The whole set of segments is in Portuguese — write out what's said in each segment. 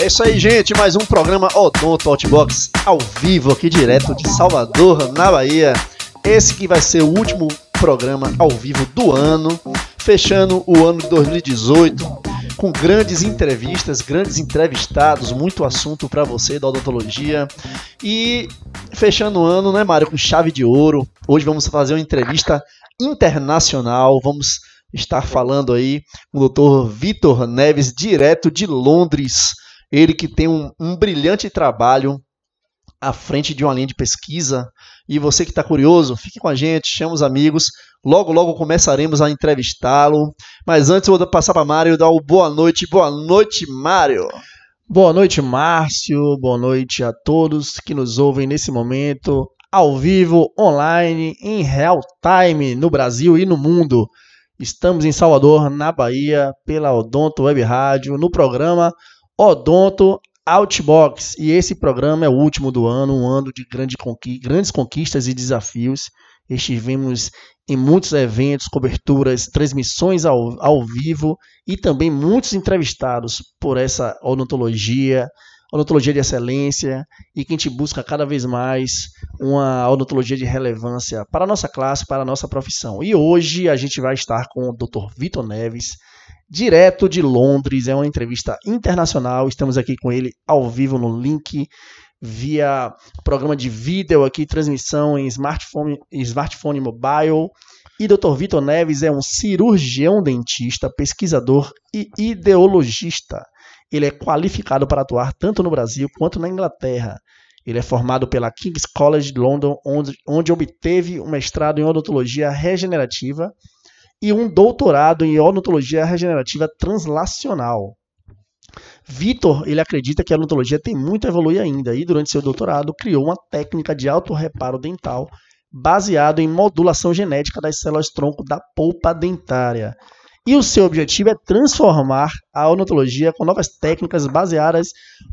É isso aí, gente. Mais um programa Odonto Outbox ao vivo aqui direto de Salvador, na Bahia. Esse que vai ser o último programa ao vivo do ano, fechando o ano de 2018 com grandes entrevistas, grandes entrevistados, muito assunto para você da odontologia. E fechando o ano, né, Mário, com chave de ouro. Hoje vamos fazer uma entrevista internacional. Vamos estar falando aí com o Dr. Vitor Neves, direto de Londres ele que tem um, um brilhante trabalho à frente de uma linha de pesquisa. E você que está curioso, fique com a gente, chama os amigos. Logo, logo começaremos a entrevistá-lo. Mas antes vou passar para Mário dar o boa noite. Boa noite, Mário. Boa noite, Márcio. Boa noite a todos que nos ouvem nesse momento, ao vivo, online, em real time, no Brasil e no mundo. Estamos em Salvador, na Bahia, pela Odonto Web Rádio, no programa Odonto Outbox. E esse programa é o último do ano, um ano de grande grandes conquistas e desafios. Estivemos em muitos eventos, coberturas, transmissões ao, ao vivo e também muitos entrevistados por essa odontologia, odontologia de excelência e que a gente busca cada vez mais uma odontologia de relevância para a nossa classe, para a nossa profissão. E hoje a gente vai estar com o Dr. Vitor Neves, direto de Londres. É uma entrevista internacional. Estamos aqui com ele ao vivo no link via programa de vídeo aqui, transmissão em smartphone, smartphone mobile. E Dr. Vitor Neves é um cirurgião dentista, pesquisador e ideologista. Ele é qualificado para atuar tanto no Brasil quanto na Inglaterra. Ele é formado pela King's College de London, onde, onde obteve um mestrado em odontologia regenerativa e um doutorado em odontologia regenerativa translacional. Vitor, ele acredita que a odontologia tem muito a evoluir ainda e durante seu doutorado criou uma técnica de autorreparo dental baseado em modulação genética das células tronco da polpa dentária. E o seu objetivo é transformar a odontologia com novas técnicas baseadas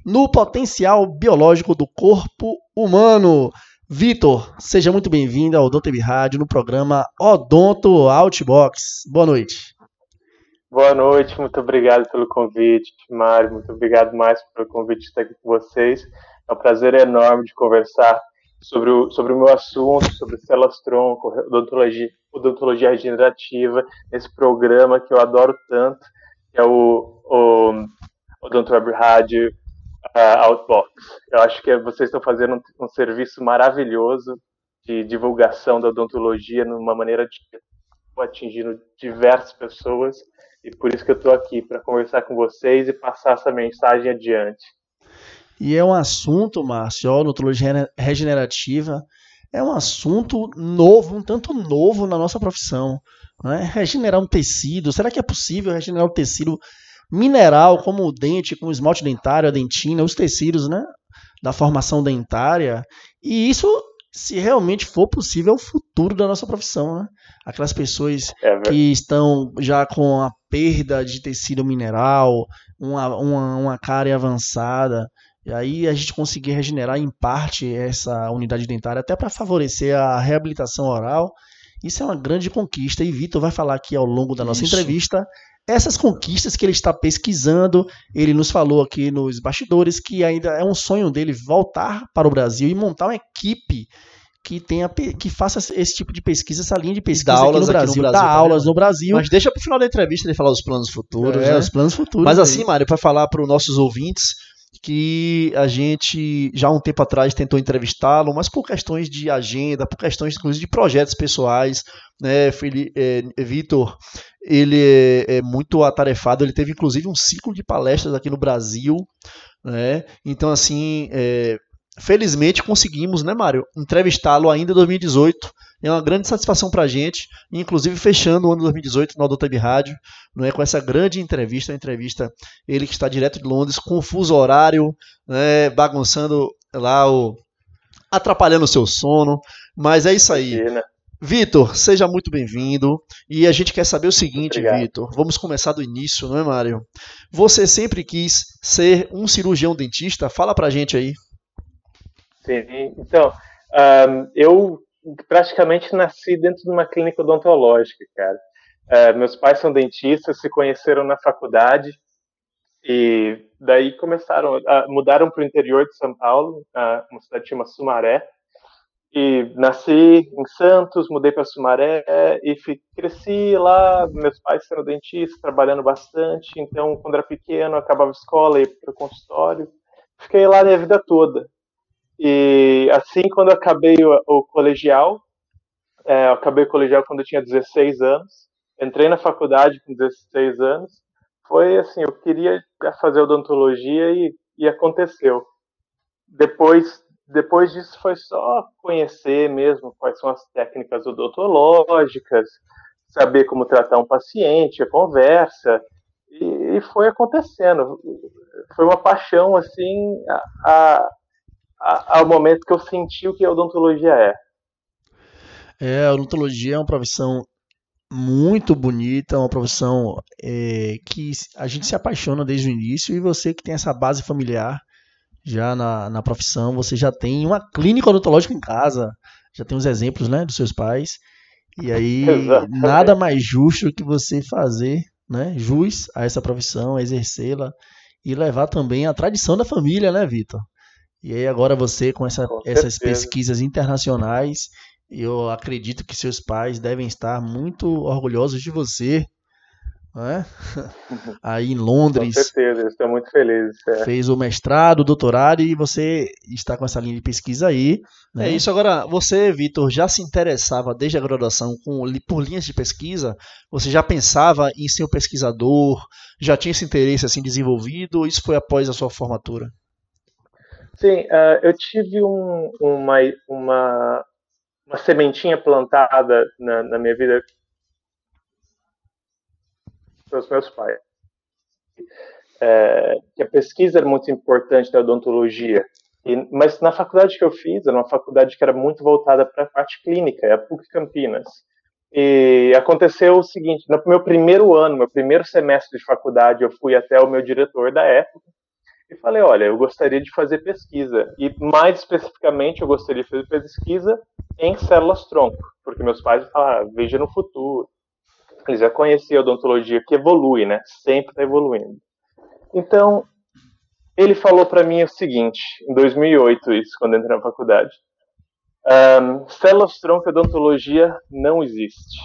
no potencial biológico do corpo humano. Vitor, seja muito bem-vindo ao Odonto Rádio no programa Odonto Outbox. Boa noite. Boa noite, muito obrigado pelo convite, Mário. Muito obrigado mais pelo convite de estar aqui com vocês. É um prazer enorme de conversar sobre o, sobre o meu assunto, sobre células tronco, odontologia, odontologia regenerativa, nesse programa que eu adoro tanto, que é o, o Odonto Web Rádio uh, Outbox. Eu acho que vocês estão fazendo um, um, serviço maravilhoso de divulgação da odontologia numa maneira de atingindo diversas pessoas e por isso que eu estou aqui para conversar com vocês e passar essa mensagem adiante. E é um assunto, Márcio, odontologia regenerativa é um assunto novo, um tanto novo na nossa profissão. Né? Regenerar um tecido, será que é possível regenerar um tecido mineral, como o dente, como o esmalte dentário, a dentina, os tecidos, né? Da formação dentária. E isso, se realmente for possível, é o futuro da nossa profissão, né? Aquelas pessoas é que estão já com a perda de tecido mineral, uma, uma, uma cárie avançada, e aí a gente conseguir regenerar em parte essa unidade dentária, até para favorecer a reabilitação oral. Isso é uma grande conquista e Vitor vai falar aqui ao longo da nossa Isso. entrevista essas conquistas que ele está pesquisando. Ele nos falou aqui nos bastidores que ainda é um sonho dele voltar para o Brasil e montar uma equipe que tenha que faça esse tipo de pesquisa, essa linha de pesquisa dá aulas aqui no Brasil, Brasil dá aulas no Brasil. Mas deixa para o final da entrevista ele falar dos planos futuros, é, né? os planos futuros. Mas assim, Mário, para falar para os nossos ouvintes, que a gente já um tempo atrás tentou entrevistá-lo, mas por questões de agenda, por questões inclusive de projetos pessoais, né, é, Vitor, ele é, é, muito atarefado, ele teve inclusive um ciclo de palestras aqui no Brasil, né, então assim, é, felizmente conseguimos, né, Mário, entrevistá-lo ainda em 2018, é uma grande satisfação para a gente, inclusive fechando o ano 2018 no Adulta Rádio, não é, com essa grande entrevista, uma entrevista, ele que está direto de Londres, confuso horário, né, bagunçando lá o... atrapalhando o seu sono, mas é isso aí. Vitor, seja muito bem-vindo. E a gente quer saber o seguinte, Vitor. Vamos começar do início, não é, Mário? Você sempre quis ser um cirurgião dentista? Fala pra gente aí. Sim, então, um, eu praticamente nasci dentro de uma clínica odontológica, cara. Uh, meus pais são dentistas, se conheceram na faculdade e daí começaram, a, mudaram para o interior de São Paulo, a, uma cidade chamada Sumaré, e nasci em Santos, mudei para Sumaré e fui, cresci lá, meus pais sendo dentistas, trabalhando bastante, então quando era pequeno, acabava a escola, ia para o consultório, fiquei lá minha vida toda. E assim, quando eu acabei o, o colegial, é, eu acabei o colegial quando eu tinha 16 anos, entrei na faculdade com 16 anos, foi assim, eu queria fazer odontologia e, e aconteceu. Depois, depois disso foi só conhecer mesmo quais são as técnicas odontológicas, saber como tratar um paciente, a conversa, e, e foi acontecendo. Foi uma paixão, assim, a, a, ao momento que eu senti o que a odontologia é. É, a odontologia é uma profissão muito bonita, uma profissão é, que a gente se apaixona desde o início e você que tem essa base familiar já na, na profissão, você já tem uma clínica odontológica em casa, já tem os exemplos né, dos seus pais, e aí Exatamente. nada mais justo que você fazer né, jus a essa profissão, exercê-la e levar também a tradição da família, né, Vitor? E aí agora você com, essa, com essas pesquisas internacionais eu acredito que seus pais devem estar muito orgulhosos de você. Né? Aí em Londres. Com certeza, estou muito feliz. É. Fez o mestrado, o doutorado e você está com essa linha de pesquisa aí. Né? É isso. Agora, você, Vitor, já se interessava desde a graduação com, por linhas de pesquisa? Você já pensava em ser um pesquisador? Já tinha esse interesse assim desenvolvido? Ou isso foi após a sua formatura? Sim, uh, eu tive um, uma, uma uma sementinha plantada na, na minha vida pelos meus pais. É, que a pesquisa era muito importante da odontologia. E, mas na faculdade que eu fiz, era uma faculdade que era muito voltada para a parte clínica, é a PUC Campinas. E aconteceu o seguinte: no meu primeiro ano, meu primeiro semestre de faculdade, eu fui até o meu diretor da época e falei: olha, eu gostaria de fazer pesquisa. E mais especificamente, eu gostaria de fazer pesquisa em células-tronco, porque meus pais falaram: ah, veja no futuro. Eles já conheciam a odontologia que evolui, né? Sempre está evoluindo. Então, ele falou para mim o seguinte, em 2008, isso, quando entrei na faculdade: um, células-tronco e odontologia não existe.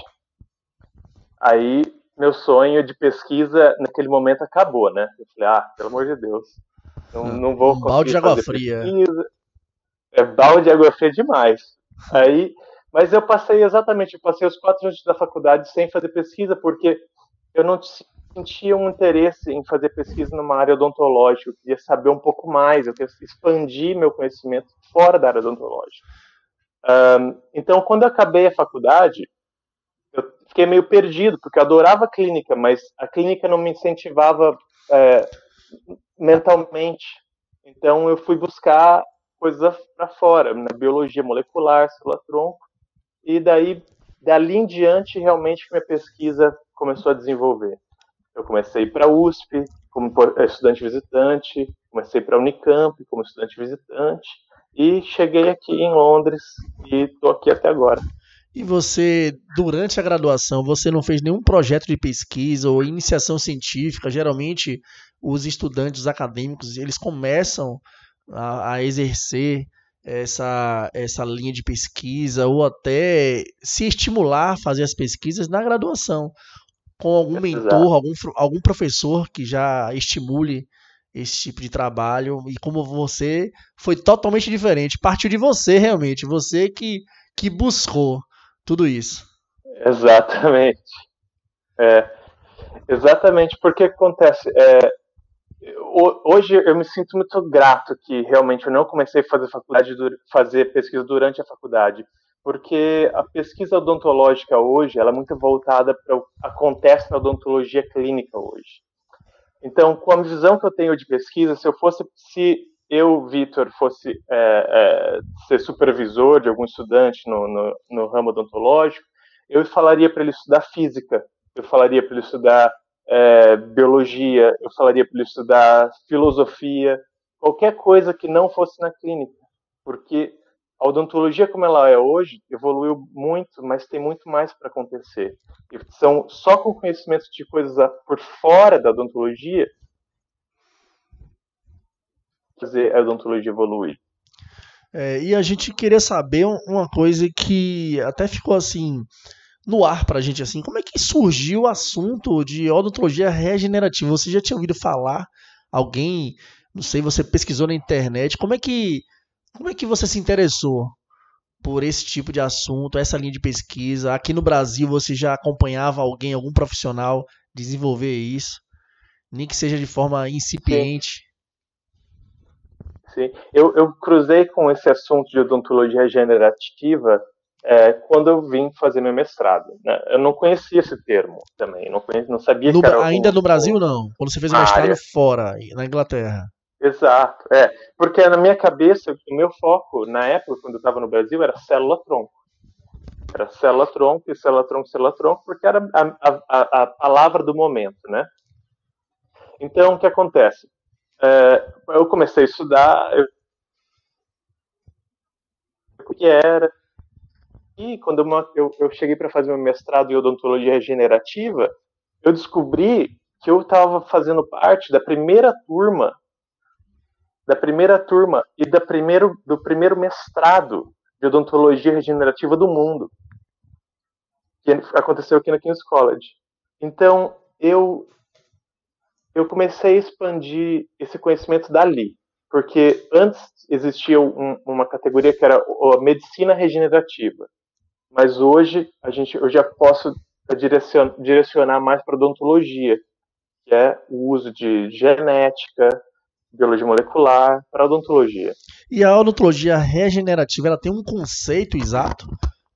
Aí, meu sonho de pesquisa naquele momento acabou, né? Eu falei, ah, pelo amor de Deus, não, não vou um balde de água fria. Pesquisa. É balde de água fria demais. Aí, mas eu passei exatamente, eu passei os quatro anos da faculdade sem fazer pesquisa, porque eu não sentia um interesse em fazer pesquisa numa área odontológica. Eu queria saber um pouco mais, eu queria expandir meu conhecimento fora da área odontológica. Um, então, quando eu acabei a faculdade, eu fiquei meio perdido, porque eu adorava a clínica, mas a clínica não me incentivava é, mentalmente. Então eu fui buscar coisas para fora, na biologia molecular, célula-tronco, e daí dali em diante realmente minha pesquisa começou a desenvolver. Eu comecei para a USP como estudante visitante, comecei para a Unicamp como estudante visitante e cheguei aqui em Londres e estou aqui até agora. E você, durante a graduação, você não fez nenhum projeto de pesquisa ou iniciação científica? Geralmente, os estudantes acadêmicos, eles começam a, a exercer essa, essa linha de pesquisa ou até se estimular a fazer as pesquisas na graduação, com algum mentor, algum, algum professor que já estimule esse tipo de trabalho. E como você foi totalmente diferente, partiu de você realmente, você que, que buscou tudo isso. Exatamente. É, exatamente porque acontece. É, hoje eu me sinto muito grato que realmente eu não comecei a fazer faculdade, fazer pesquisa durante a faculdade, porque a pesquisa odontológica hoje ela é muito voltada para o que acontece na odontologia clínica hoje. Então, com a visão que eu tenho de pesquisa, se eu fosse, se eu, Vitor, fosse é, é, ser supervisor de algum estudante no, no, no ramo odontológico, eu falaria para ele estudar física, eu falaria para ele estudar é, biologia, eu falaria para ele estudar filosofia, qualquer coisa que não fosse na clínica, porque a odontologia como ela é hoje evoluiu muito, mas tem muito mais para acontecer. E são só com conhecimento de coisas por fora da odontologia fazer a odontologia evoluir. É, e a gente queria saber uma coisa que até ficou assim no ar pra gente assim, como é que surgiu o assunto de odontologia regenerativa? Você já tinha ouvido falar? Alguém, não sei, você pesquisou na internet, como é que como é que você se interessou por esse tipo de assunto, essa linha de pesquisa? Aqui no Brasil você já acompanhava alguém, algum profissional desenvolver isso? Nem que seja de forma incipiente. Sim. Eu, eu cruzei com esse assunto de odontologia regenerativa é, quando eu vim fazer meu mestrado. Né? Eu não conhecia esse termo também, não, conhecia, não sabia no, que era Ainda no Brasil, não? Quando você fez o mestrado área. fora, na Inglaterra. Exato, é. Porque na minha cabeça, o meu foco, na época, quando eu estava no Brasil, era célula-tronco. Era célula-tronco e célula-tronco, célula-tronco, porque era a, a, a, palavra do momento, né? Então, o que acontece? É, eu comecei a estudar, eu... o que era, e quando eu, eu cheguei para fazer meu mestrado em odontologia regenerativa, eu descobri que eu estava fazendo parte da primeira turma da primeira turma e da primeiro, do primeiro mestrado de odontologia regenerativa do mundo, que aconteceu aqui na King's College. Então, eu, eu comecei a expandir esse conhecimento dali, porque antes existia um, uma categoria que era a medicina regenerativa, mas hoje a gente, eu já posso direcionar, direcionar mais para odontologia, que é o uso de genética, biologia molecular para odontologia. E a odontologia regenerativa, ela tem um conceito exato?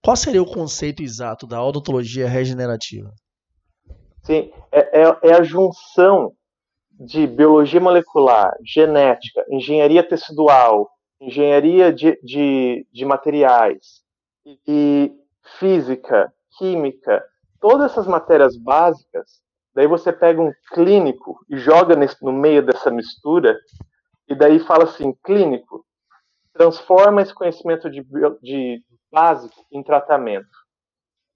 Qual seria o conceito exato da odontologia regenerativa? Sim, é, é, é a junção de biologia molecular, genética, engenharia tecidual, engenharia de, de, de materiais e física, química, todas essas matérias básicas Daí você pega um clínico e joga nesse, no meio dessa mistura, e daí fala assim: clínico, transforma esse conhecimento de, de básico em tratamento.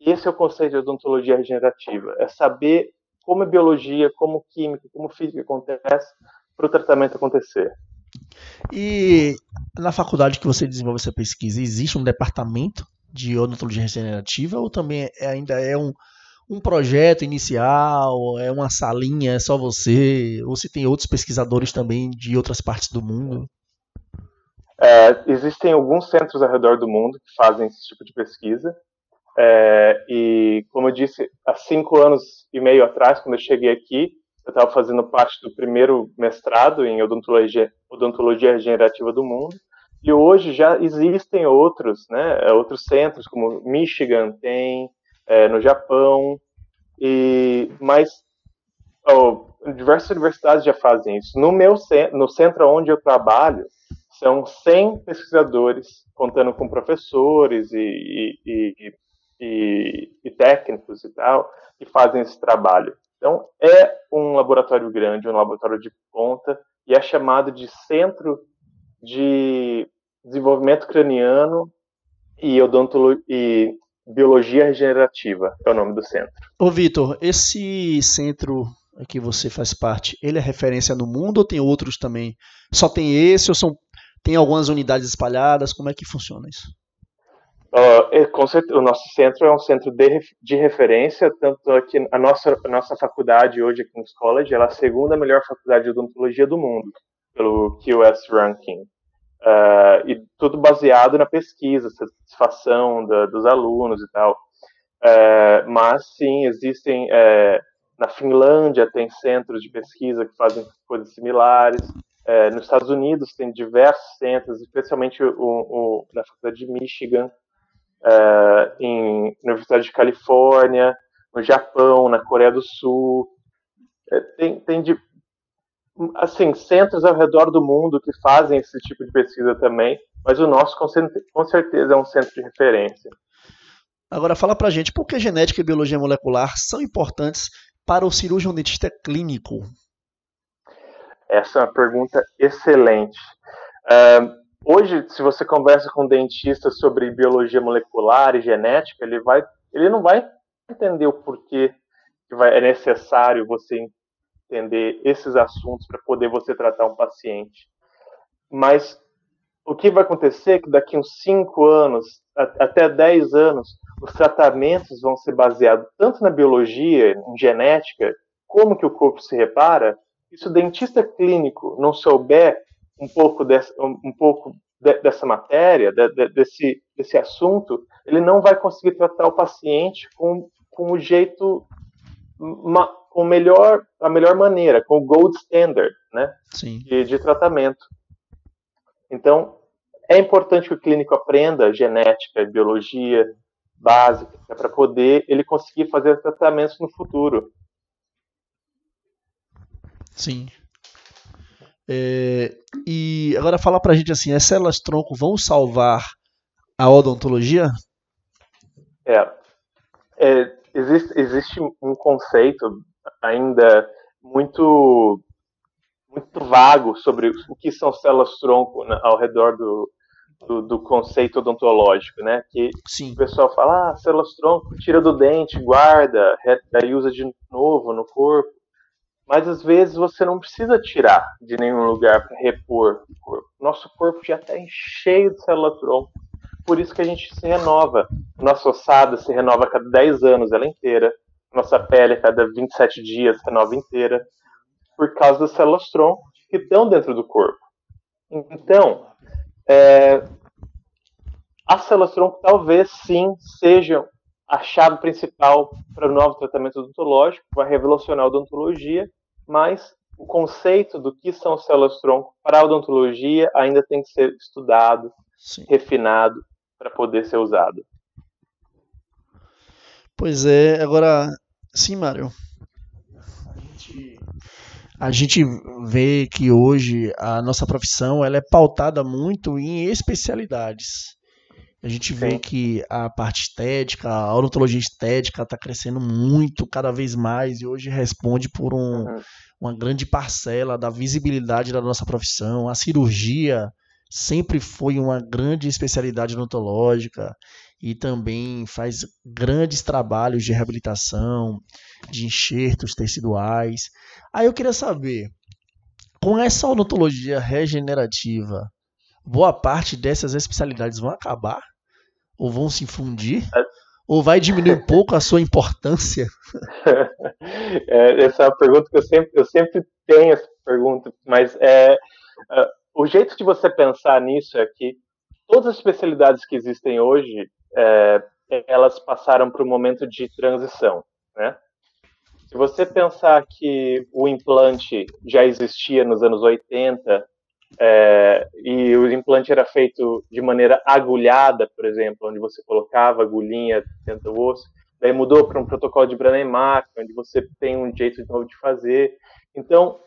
Esse é o conceito de odontologia regenerativa: é saber como a biologia, como química, como física acontece para o tratamento acontecer. E na faculdade que você desenvolve essa pesquisa, existe um departamento de odontologia regenerativa ou também é, ainda é um, um projeto inicial, é uma salinha, é só você, ou se tem outros pesquisadores também de outras partes do mundo? É, existem alguns centros ao redor do mundo que fazem esse tipo de pesquisa. É, e, como eu disse, há cinco anos e meio atrás, quando eu cheguei aqui, eu estava fazendo parte do primeiro mestrado em odontologia, odontologia regenerativa do mundo. E hoje já existem outros, né, outros centros, como Michigan tem, é, no Japão, e mas oh, diversas universidades já fazem isso. No meu no centro onde eu trabalho, são 100 pesquisadores, contando com professores e, e, e, e, técnicos e tal, que fazem esse trabalho. Então, é um laboratório grande, um laboratório de ponta, e é chamado de Centro de Desenvolvimento Craniano e, e Biologia Regenerativa é o nome do centro. Ô Vitor, esse centro que você faz parte, ele é referência no mundo ou tem outros também? Só tem esse ou são, tem algumas unidades espalhadas? Como é que funciona isso? Uh, o nosso centro é um centro de, de referência, tanto é que a nossa, a nossa faculdade hoje aqui no College ela é a segunda melhor faculdade de odontologia do mundo, pelo QS Ranking. Uh, e tudo baseado na pesquisa, satisfação da, dos alunos e tal. Uh, mas sim, existem. Uh, na Finlândia tem centros de pesquisa que fazem coisas similares. nos Estados Unidos tem diversos centros, especialmente o, o na Faculdade de Michigan, em, na Universidade de Califórnia, no Japão, na Coreia do Sul. tem, tem de, assim, centros ao redor do mundo que fazem esse tipo de pesquisa também, mas o nosso com certeza é um centro de referência. Agora fala pra gente por que genética e biologia molecular são importantes para o cirurgião dentista clínico? Essa é uma pergunta excelente. Uh, hoje, se você conversa com um dentista sobre biologia molecular e genética, ele, vai, ele não vai entender o porquê que vai, é necessário você entender esses assuntos para poder você tratar um paciente. mas o que vai acontecer é que daqui uns 5 anos, até 10 anos, os tratamentos vão ser baseados tanto na biologia, em genética, como que o corpo se repara. E se o dentista clínico não souber um pouco, desse, um pouco de, dessa matéria, de, de, desse, desse assunto, ele não vai conseguir tratar o paciente com, com o jeito, com melhor, a melhor maneira, com o gold standard né, de, de tratamento. Então, é importante que o clínico aprenda genética, biologia básica, para poder ele conseguir fazer tratamentos no futuro. Sim. É, e agora fala pra gente assim, as células tronco vão salvar a odontologia? É, é existe, existe um conceito ainda muito muito vago sobre o que são células tronco né, ao redor do, do, do, conceito odontológico, né? Que Sim. o pessoal fala, ah, células tronco, tira do dente, guarda, daí usa de novo no corpo. Mas às vezes você não precisa tirar de nenhum lugar para repor o corpo. Nosso corpo já está cheio de célula tronco. Por isso que a gente se renova. Nossa ossada se renova a cada 10 anos, ela inteira. Nossa pele a cada 27 dias renova inteira. Por causa das células tronco que estão dentro do corpo. Então, é, as células tronco talvez sim sejam a chave principal para o novo tratamento odontológico, vai revolucionar a odontologia, mas o conceito do que são células tronco para a odontologia ainda tem que ser estudado, sim. refinado para poder ser usado. Pois é, agora sim, Mário. A gente vê que hoje a nossa profissão ela é pautada muito em especialidades. A gente vê Sim. que a parte estética, a odontologia estética está crescendo muito, cada vez mais, e hoje responde por um, uhum. uma grande parcela da visibilidade da nossa profissão. A cirurgia sempre foi uma grande especialidade odontológica e também faz grandes trabalhos de reabilitação, de enxertos teciduais. Aí eu queria saber, com essa odontologia regenerativa, boa parte dessas especialidades vão acabar? Ou vão se fundir? É. Ou vai diminuir um pouco a sua importância? É, essa é uma pergunta que eu sempre, eu sempre tenho essa pergunta, mas é, uh, o jeito de você pensar nisso é que todas as especialidades que existem hoje, é, elas passaram por um momento de transição, né? Se você pensar que o implante já existia nos anos 80 é, e o implante era feito de maneira agulhada, por exemplo, onde você colocava agulhinha dentro do osso, daí mudou para um protocolo de Brandemark, onde você tem um jeito novo de fazer. Então,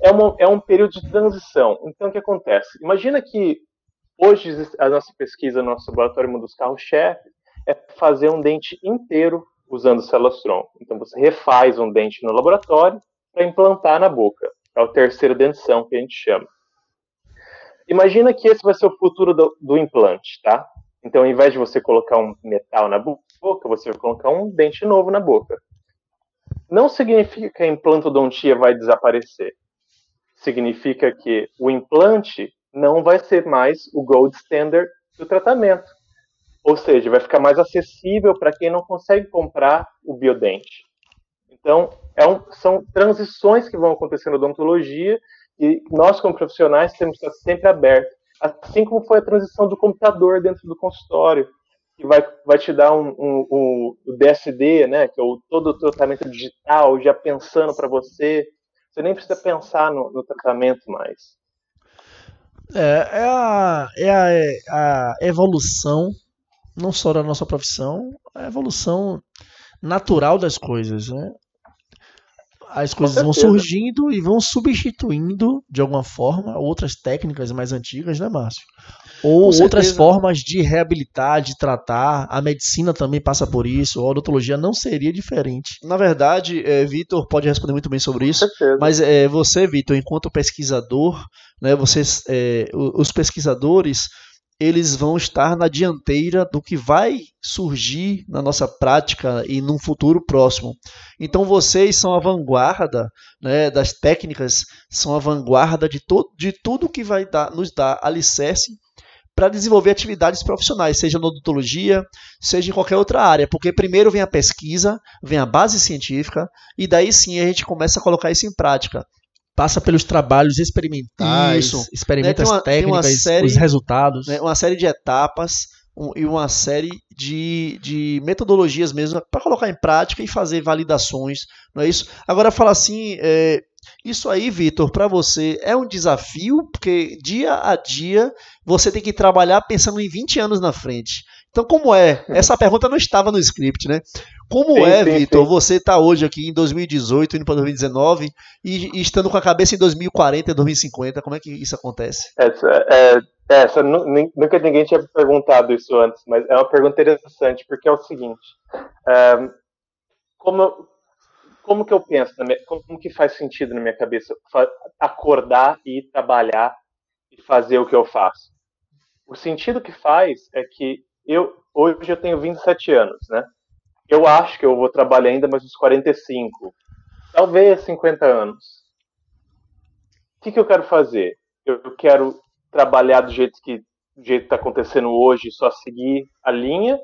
é, uma, é um período de transição. Então, o que acontece? Imagina que hoje a nossa pesquisa, nosso laboratório, um dos carros-chefe, é fazer um dente inteiro usando células-tronco. Então você refaz um dente no laboratório para implantar na boca. É o terceiro dentição que a gente chama. Imagina que esse vai ser o futuro do, do implante, tá? Então, ao invés de você colocar um metal na boca, você vai colocar um dente novo na boca. Não significa que a implantodontia vai desaparecer. Significa que o implante não vai ser mais o gold standard do tratamento. Ou seja, vai ficar mais acessível para quem não consegue comprar o biodente. Então, é um, são transições que vão acontecer na odontologia e nós, como profissionais, temos que estar sempre abertos. Assim como foi a transição do computador dentro do consultório, que vai, vai te dar um, um, um o DSD, né, que é o, todo o tratamento digital, já pensando para você. Você nem precisa pensar no, no tratamento mais. É, é, a, é a, é a evolução não só da nossa profissão, a evolução natural das coisas, né? As coisas vão surgindo e vão substituindo, de alguma forma, outras técnicas mais antigas, né, Márcio? Ou outras formas de reabilitar, de tratar. A medicina também passa por isso. A odontologia não seria diferente. Na verdade, é, Vitor pode responder muito bem sobre isso. Mas é, você, Vitor, enquanto pesquisador, né, vocês, é, os pesquisadores eles vão estar na dianteira do que vai surgir na nossa prática e num futuro próximo. Então vocês são a vanguarda né, das técnicas, são a vanguarda de, de tudo que vai dar, nos dar alicerce para desenvolver atividades profissionais, seja na odontologia, seja em qualquer outra área, porque primeiro vem a pesquisa, vem a base científica, e daí sim a gente começa a colocar isso em prática passa pelos trabalhos experimentais, Isso. experimenta né, uma, técnicas, série, os resultados. Né, uma série de etapas um, e uma série de, de metodologias mesmo para colocar em prática e fazer validações, não é isso? Agora fala assim, é, isso aí, Vitor, para você é um desafio, porque dia a dia você tem que trabalhar pensando em 20 anos na frente. Então, como é? Essa pergunta não estava no script, né? Como sim, é, Vitor, você está hoje aqui em 2018, indo para 2019 e, e, estando com a cabeça em 2040, 2050? Como é que isso acontece? Essa, é, essa, nunca ninguém tinha perguntado isso antes, mas é uma pergunta interessante, porque é o seguinte: é, como, como que eu penso, minha, como que faz sentido na minha cabeça acordar e trabalhar e fazer o que eu faço? O sentido que faz é que eu hoje eu tenho 27 anos, né? Eu acho que eu vou trabalhar ainda mais uns 45, talvez 50 anos. O que, que eu quero fazer? Eu quero trabalhar do jeito que do jeito está acontecendo hoje, só seguir a linha,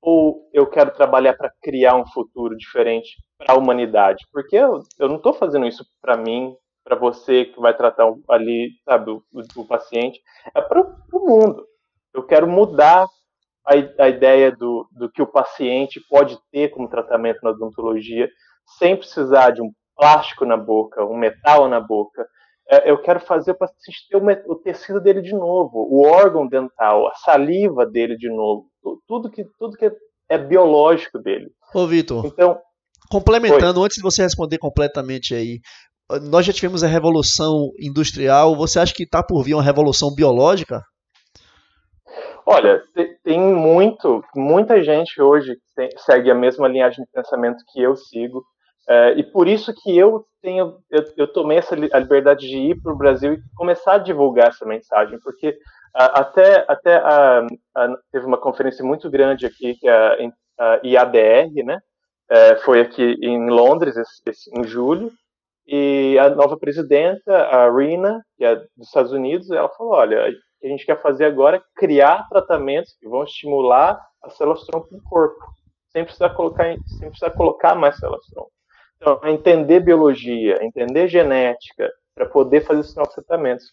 ou eu quero trabalhar para criar um futuro diferente para a humanidade? Porque eu, eu não estou fazendo isso para mim, para você que vai tratar ali, sabe, o, o paciente, é para o mundo. Eu quero mudar a, a ideia do, do que o paciente pode ter como tratamento na odontologia, sem precisar de um plástico na boca, um metal na boca. É, eu quero fazer o paciente ter o, tecido dele de novo, o órgão dental, a saliva dele de novo, tudo que, tudo que é biológico dele. Ô, Vitor. Então, complementando, antes de você responder completamente aí, nós já tivemos a revolução industrial. Você acha que está por vir uma revolução biológica? Olha, tem muito, muita gente hoje tem, segue a mesma linhagem de pensamento que eu sigo, é, e por isso que eu tenho, eu, eu tomei essa a liberdade de ir para o Brasil e começar a divulgar essa mensagem, porque a, até, até a, a, teve uma conferência muito grande aqui, que é a, IADR, né? É, foi aqui em Londres, esse, esse, em julho, e a nova presidenta, a Rina, que é dos Estados Unidos, ela falou, olha, que a gente quer fazer agora é criar tratamentos que vão estimular as células tronco no corpo, sem precisar colocar, sem precisar colocar mais células tronco. Então, é entender biologia, entender genética, para poder fazer esses novos tratamentos.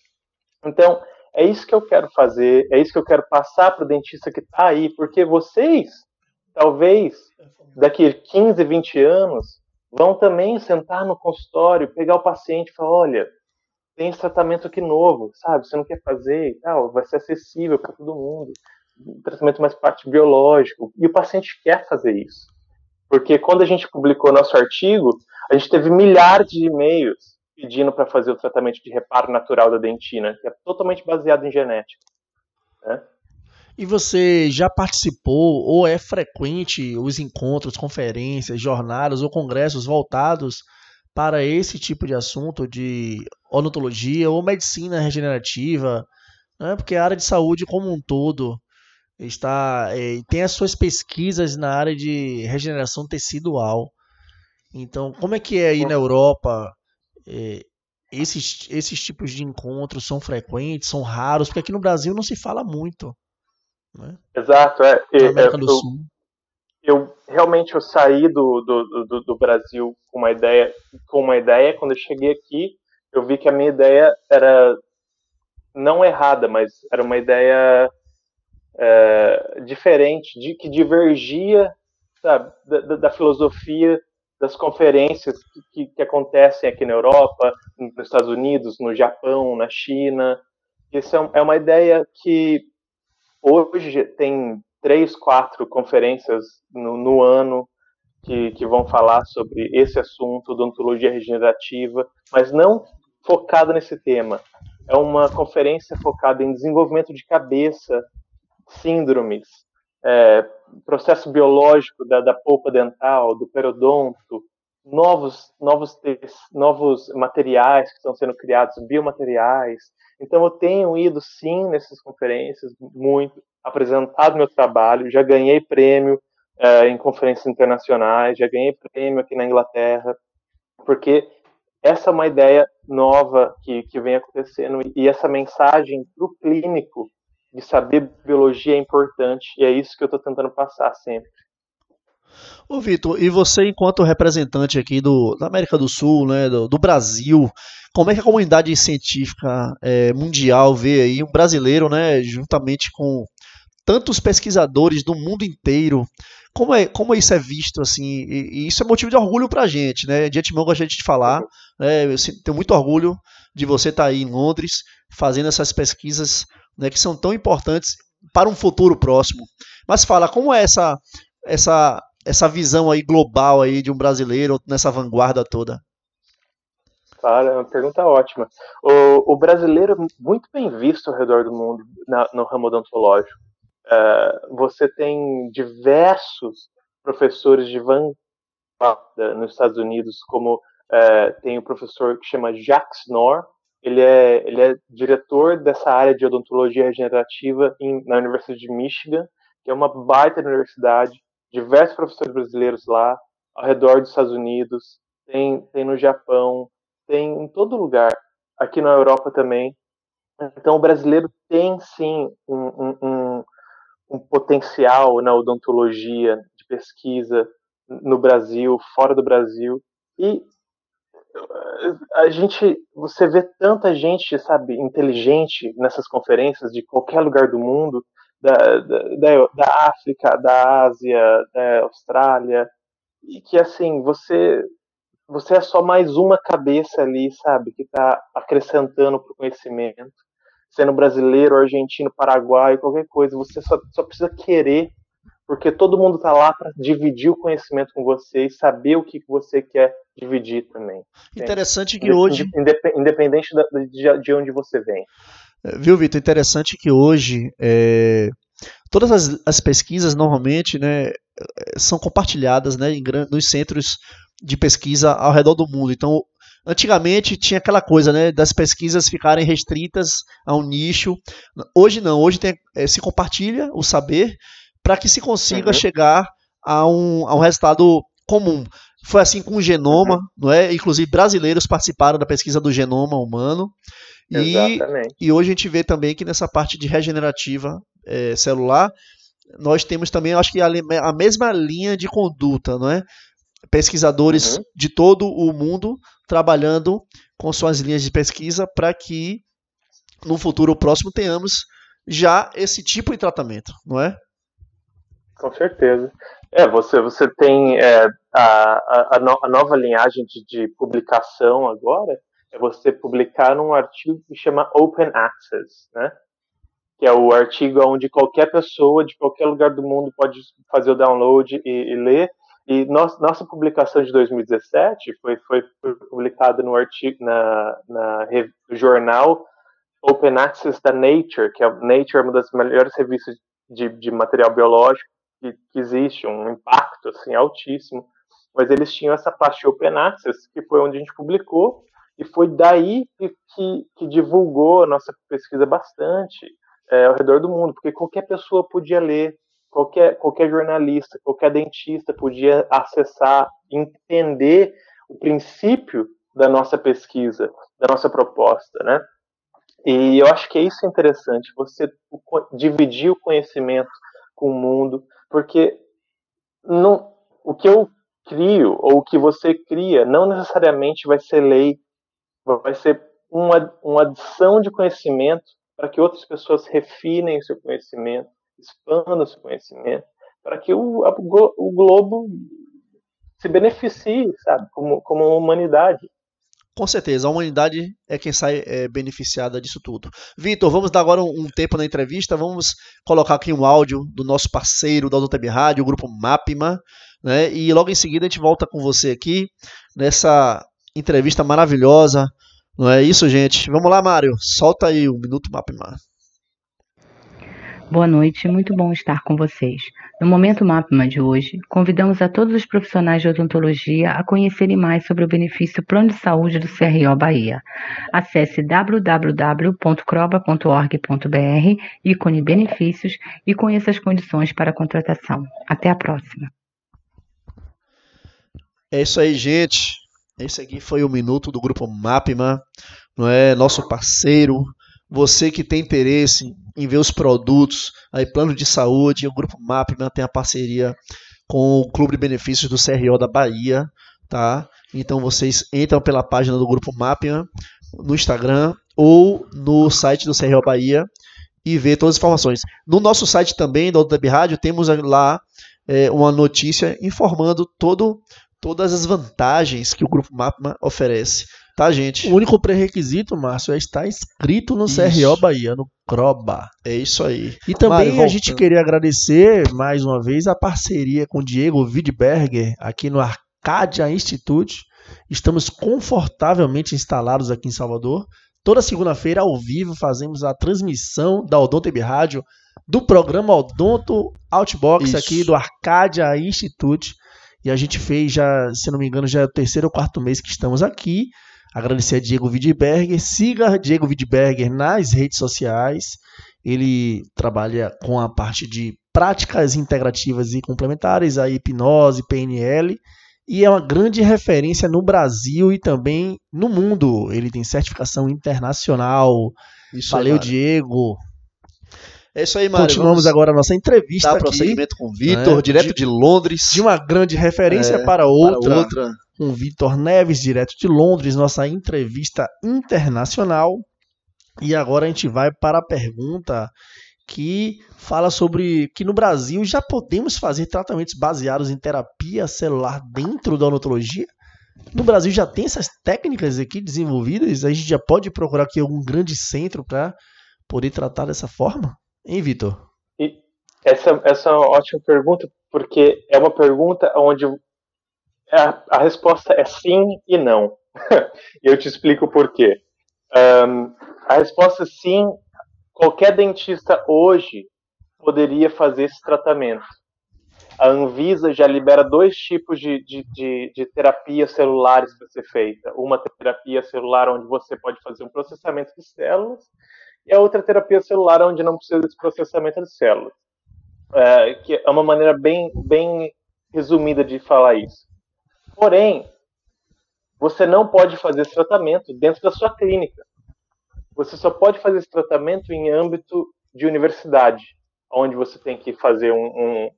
Então, é isso que eu quero fazer, é isso que eu quero passar para o dentista que está aí, porque vocês, talvez, daqui 15, 20 anos, vão também sentar no consultório, pegar o paciente e falar: olha, tem esse tratamento aqui novo, sabe? Você não quer fazer e tal, vai ser acessível para todo mundo. Um tratamento mais parte biológico. E o paciente quer fazer isso. Porque quando a gente publicou nosso artigo, a gente teve milhares de e-mails pedindo para fazer o tratamento de reparo natural da dentina, que é totalmente baseado em genética. Né? E você já participou ou é frequente os encontros, conferências, jornadas ou congressos voltados para esse tipo de assunto de odontologia ou medicina regenerativa, né? porque a área de saúde como um todo está é, tem as suas pesquisas na área de regeneração tecidual. Então, como é que é aí na Europa? É, esses, esses tipos de encontros são frequentes, são raros, porque aqui no Brasil não se fala muito. Né? Exato, é. Na América é, do Sul eu realmente eu saí do, do, do, do, Brasil com uma ideia com uma ideia. Quando eu cheguei aqui eu vi que a minha ideia era não errada mas era uma ideia é, diferente de que divergia sabe, da, da filosofia das conferências que, que, acontecem aqui na Europa nos Estados Unidos no Japão na China. Isso é, é uma ideia que hoje tem três, quatro conferências no, no ano que, que, vão falar sobre esse assunto, odontologia regenerativa, mas não focada nesse tema. É uma conferência focada em desenvolvimento de cabeça, síndromes, é, processo biológico da, da polpa dental, do periodonto, novos, novos, novos materiais que estão sendo criados, biomateriais. Então, eu tenho ido, sim, nessas conferências, muito, apresentado meu trabalho, já ganhei prêmio é, em conferências internacionais, já ganhei prêmio aqui na Inglaterra, porque essa é uma ideia nova que, que vem acontecendo e essa mensagem para o clínico de saber biologia é importante e é isso que eu estou tentando passar sempre. Ô Vitor, e você enquanto representante aqui do, da América do Sul, né, do, do Brasil, como é que a comunidade científica é, mundial vê aí um brasileiro, né, juntamente com tantos pesquisadores do mundo inteiro, como, é, como isso é visto assim, e, e isso é motivo de orgulho para a gente, né, de antemão gostaria de falar, né, eu tenho muito orgulho de você estar tá aí em Londres, fazendo essas pesquisas, né, que são tão importantes para um futuro próximo. Mas fala, como é essa, essa essa visão aí global aí de um brasileiro nessa vanguarda toda? Claro, é uma pergunta ótima. O, o brasileiro é muito bem visto ao redor do mundo na, no ramo odontológico. Uh, você tem diversos professores de vanguarda nos Estados Unidos, como uh, tem o professor que chama Jacques Knorr, ele é, ele é diretor dessa área de odontologia regenerativa em, na Universidade de Michigan, que é uma baita universidade diversos professores brasileiros lá, ao redor dos Estados Unidos, tem, tem no Japão, tem em todo lugar, aqui na Europa também. Então, o brasileiro tem sim um, um, um, potencial na odontologia de pesquisa no Brasil, fora do Brasil. E a gente, você vê tanta gente, sabe, inteligente nessas conferências de qualquer lugar do mundo, da, da, da África, da Ásia, da Austrália, e que assim, você você é só mais uma cabeça ali, sabe, que está acrescentando para o conhecimento. Sendo brasileiro, argentino, paraguaio, qualquer coisa, você só, só precisa querer, porque todo mundo está lá para dividir o conhecimento com você e saber o que você quer dividir também. Interessante que hoje. Independente de, de onde você vem. Viu, Vitor? Interessante que hoje é, todas as, as, pesquisas normalmente né, são compartilhadas né, em, nos centros de pesquisa ao redor do mundo. Então, antigamente tinha aquela coisa né, das pesquisas ficarem restritas a um nicho. Hoje não, hoje tem, é, se compartilha o saber para que se consiga uhum. chegar a um, a um resultado comum. Foi assim com o genoma, uhum. não é? Inclusive brasileiros participaram da pesquisa do genoma humano. E, e hoje a gente vê também que nessa parte de regenerativa é, celular, nós temos também, acho que a, a, mesma linha de conduta, não é? Pesquisadores uhum. de todo o mundo trabalhando com suas linhas de pesquisa para que no futuro próximo tenhamos já esse tipo de tratamento, não é? Com certeza. É, você, você tem é, a, a, no, a, nova linhagem de, de publicação agora, é você publicar num artigo que chama Open Access, né? Que é o artigo onde qualquer pessoa de qualquer lugar do mundo pode fazer o download e, e ler. E nossa, nossa publicação de 2017 foi, foi publicada no artigo na, na jornal Open Access da Nature, que é Nature é uma das melhores revistas de, de material biológico que, que, existe, um impacto assim altíssimo. Mas eles tinham essa parte Open Access, que foi onde a gente publicou, e foi daí que, que, que divulgou a nossa pesquisa bastante é, ao redor do mundo, porque qualquer pessoa podia ler, qualquer, qualquer jornalista, qualquer dentista podia acessar, entender o princípio da nossa pesquisa, da nossa proposta, né? E eu acho que é isso interessante, você dividir o conhecimento com o mundo, porque não, o que eu crio ou o que você cria não necessariamente vai ser lei vai ser uma, uma adição de conhecimento para que outras pessoas refinem o seu conhecimento, expandam o seu conhecimento, para que o, a, o globo se beneficie, sabe, como, como humanidade. Com certeza, a humanidade é quem sai é, beneficiada disso tudo. Vitor, vamos dar agora um, um, tempo na entrevista, vamos colocar aqui um áudio do nosso parceiro da UTB Rádio, o grupo Mapima, né? E logo em seguida a gente volta com você aqui nessa entrevista maravilhosa. Não é isso, gente? Vamos lá, Mário. Solta aí o Minuto Mapimar. Boa noite, muito bom estar com vocês. No Momento MAPMA de hoje, convidamos a todos os profissionais de odontologia a conhecerem mais sobre o benefício Plano de Saúde do CRO Bahia. Acesse www.croba.org.br, ícone benefícios e conheça as condições para a contratação. Até a próxima. É isso aí, gente. Esse aqui foi o minuto do grupo MAPMA, não é? Nosso parceiro, você que tem interesse em ver os produtos, aí plano de saúde, o grupo MAP tem a parceria com o Clube de Benefícios do CRO da Bahia, tá? Então vocês entram pela página do grupo MAPIA no Instagram ou no site do CRO Bahia e vê todas as informações. No nosso site também, do Web Rádio, temos lá é, uma notícia informando todo, todas as vantagens que o Grupo MAPMA oferece tá, gente? O único pré-requisito, Márcio, é estar inscrito no isso. CRO Bahia, no CROBA. É isso aí. E também a gente queria agradecer mais uma vez a parceria com o Diego Widberger aqui no Arcadia Institute. Estamos confortavelmente instalados aqui em Salvador. Toda segunda-feira, ao vivo, fazemos a transmissão da Odonto Web Rádio do programa Odonto Outbox Isso. aqui do Arcadia Institute. E a gente fez já, se não me engano, já é o terceiro ou quarto mês que estamos aqui. Agradecer a Diego Widberger. Siga Diego Widberger nas redes sociais. Ele trabalha com a parte de práticas integrativas e complementares, a hipnose, PNL, e é uma grande referência no Brasil e também no mundo. Ele tem certificação internacional. Isso Valeu, aí, Diego. É isso aí, Mário. Continuamos Vamos agora a nossa entrevista. Dar prosseguimento com o Vitor, né? direto de, de, Londres. De uma grande referência é, para outra. Para outra com Vitor Neves, direto de Londres, nossa entrevista internacional. E agora a gente vai para a pergunta que fala sobre que no Brasil já podemos fazer tratamentos baseados em terapia celular dentro da odontologia. No Brasil já tem essas técnicas aqui desenvolvidas, a gente já pode procurar aqui algum grande centro para poder tratar dessa forma? Hein, Vitor? Essa, essa é uma ótima pergunta, porque é uma pergunta onde a, a resposta é sim e não. e eu te explico por quê. Um, a resposta é sim, qualquer dentista hoje poderia fazer esse tratamento. A Anvisa já libera dois tipos de, de, de, de terapias celulares para ser feita. Uma terapia celular onde você pode fazer um processamento de células e a outra terapia celular onde não precisa desse processamento de células. É, que é uma maneira bem, bem resumida de falar isso. Porém, você não pode fazer esse tratamento dentro da sua clínica. Você só pode fazer esse tratamento em âmbito de universidade, onde você tem que fazer um, um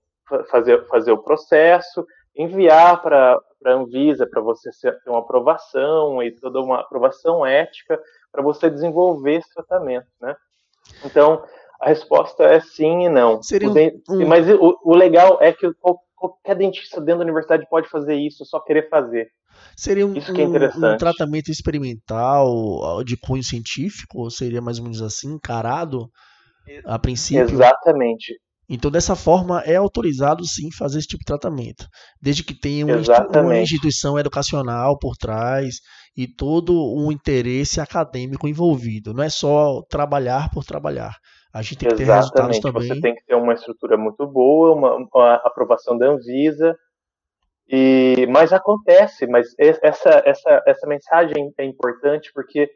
fazer, fazer o processo, enviar para a Anvisa para você ter uma aprovação e toda uma aprovação ética para você desenvolver esse tratamento, né? Então, a resposta é sim e não. Seria um... Mas o, o, legal é que qualquer dentista dentro da universidade pode fazer isso, só querer fazer. Seria um, isso que é interessante. um tratamento experimental de cunho científico? Ou seria mais ou menos assim, encarado a princípio? Exatamente. Então, dessa forma, é autorizado sim fazer esse tipo de tratamento, desde que tenha uma, uma instituição educacional por trás e todo um interesse acadêmico envolvido. Não é só trabalhar por trabalhar. A gente tem que ter resultados também. Você tem que ter uma estrutura muito boa, uma, uma aprovação da Anvisa. E, mas acontece, mas essa, essa, essa mensagem é importante porque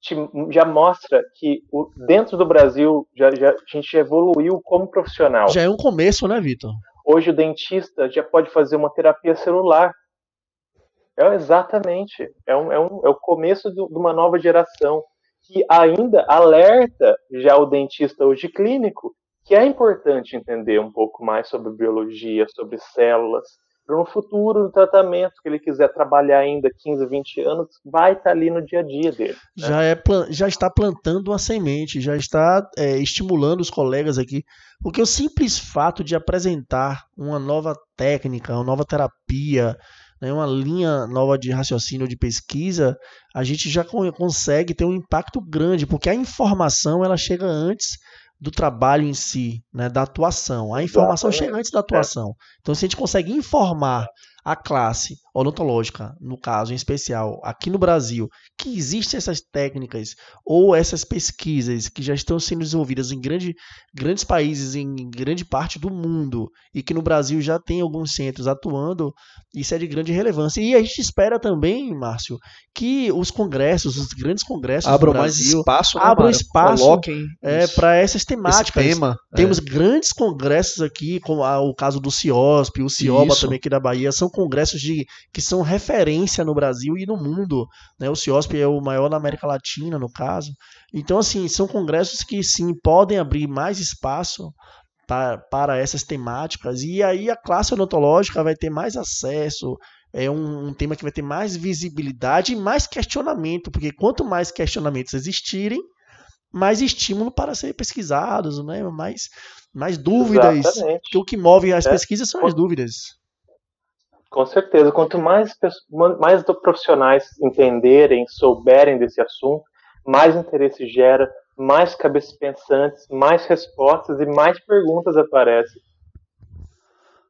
te, já mostra que o, dentro do Brasil já, já, a gente evoluiu como profissional. Já é um começo, né, Vitor? Hoje o dentista já pode fazer uma terapia celular. É exatamente. É, um, é, um, é o começo de uma nova geração que ainda alerta já o dentista hoje clínico que é importante entender um pouco mais sobre biologia, sobre células, para no futuro do tratamento que ele quiser trabalhar ainda 15, 20 anos, vai estar tá ali no dia a dia dele. Né? Já, é, já está plantando uma semente, já está é, estimulando os colegas aqui, porque o simples fato de apresentar uma nova técnica, uma nova terapia, né, uma linha nova de raciocínio de pesquisa, a gente já consegue ter um impacto grande, porque a informação ela chega antes do trabalho em si, né, da atuação. A informação chega antes da atuação. Então, se a gente consegue informar a classe odontológica, no caso em especial, aqui no Brasil, que existem essas técnicas ou essas pesquisas que já estão sendo desenvolvidas em grande, grandes países, em grande parte do mundo, e que no Brasil já tem alguns centros atuando, isso é de grande relevância. E a gente espera também, Márcio, que os congressos, os grandes congressos abram do Brasil, mais espaço, né, abram espaço Coloquem é, para essas temáticas. Tema. Temos grandes congressos aqui, como o caso do CIOSP, o CIOBA Isso. também aqui da Bahia, são congressos de, que são referência no Brasil e no mundo. Né? O CIOSP é o maior da América Latina, no caso. Então, assim, são congressos que sim podem abrir mais espaço para, para essas temáticas, e aí a classe odontológica vai ter mais acesso. É um, um tema que vai ter mais visibilidade e mais questionamento, porque quanto mais questionamentos existirem, mais estímulo para ser pesquisados, né? mais, mais dúvidas. Exatamente. Porque o que move as É. pesquisas são as dúvidas. Com certeza, quanto mais, mais profissionais entenderem, souberem desse assunto, mais interesse gera, mais cabeças pensantes, mais respostas e mais perguntas aparecem.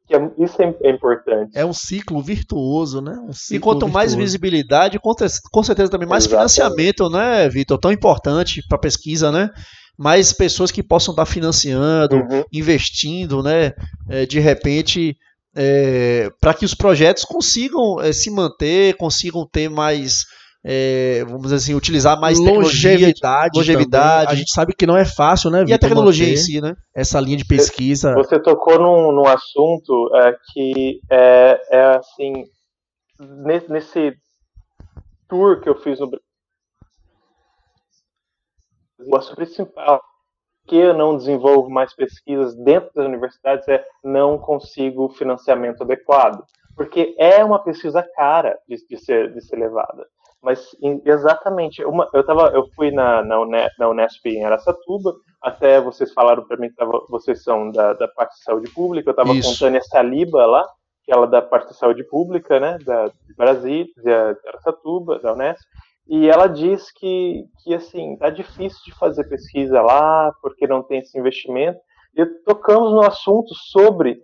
É- isso é, é importante. É um ciclo virtuoso, né? Um E ciclo quanto mais virtuoso. visibilidade, com, te- com certeza também mais Exatamente. financiamento, né, Vitor? Tão importante para pesquisa, né? Mais pessoas que possam estar financiando, Uhum. investindo, né? é, de repente, para que os projetos consigam é, se manter, consigam ter mais, é, vamos dizer assim, utilizar mais longevidade. longevidade. também. A gente sabe que não é fácil, né? e a tecnologia em si, né? Essa linha de pesquisa. Você tocou num, num assunto é, que é, é assim, nesse, nesse tour que eu fiz no Brasil, o assunto principal que eu não desenvolvo mais pesquisas dentro das universidades é não consigo financiamento adequado, porque é uma pesquisa cara de, de ser, de ser levada. Mas em- exatamente, uma, eu tava, eu fui na, na, Une- na Unesp em Aracatuba, até vocês falaram para mim que tava, vocês são da, da parte de saúde pública, eu estava com Tânia Saliba lá, que ela é da parte de saúde pública, né, da de Brasília, de Aracatuba, da Unesp, e ela diz que, que assim, tá difícil de fazer pesquisa lá, porque não tem esse investimento. E tocamos no assunto sobre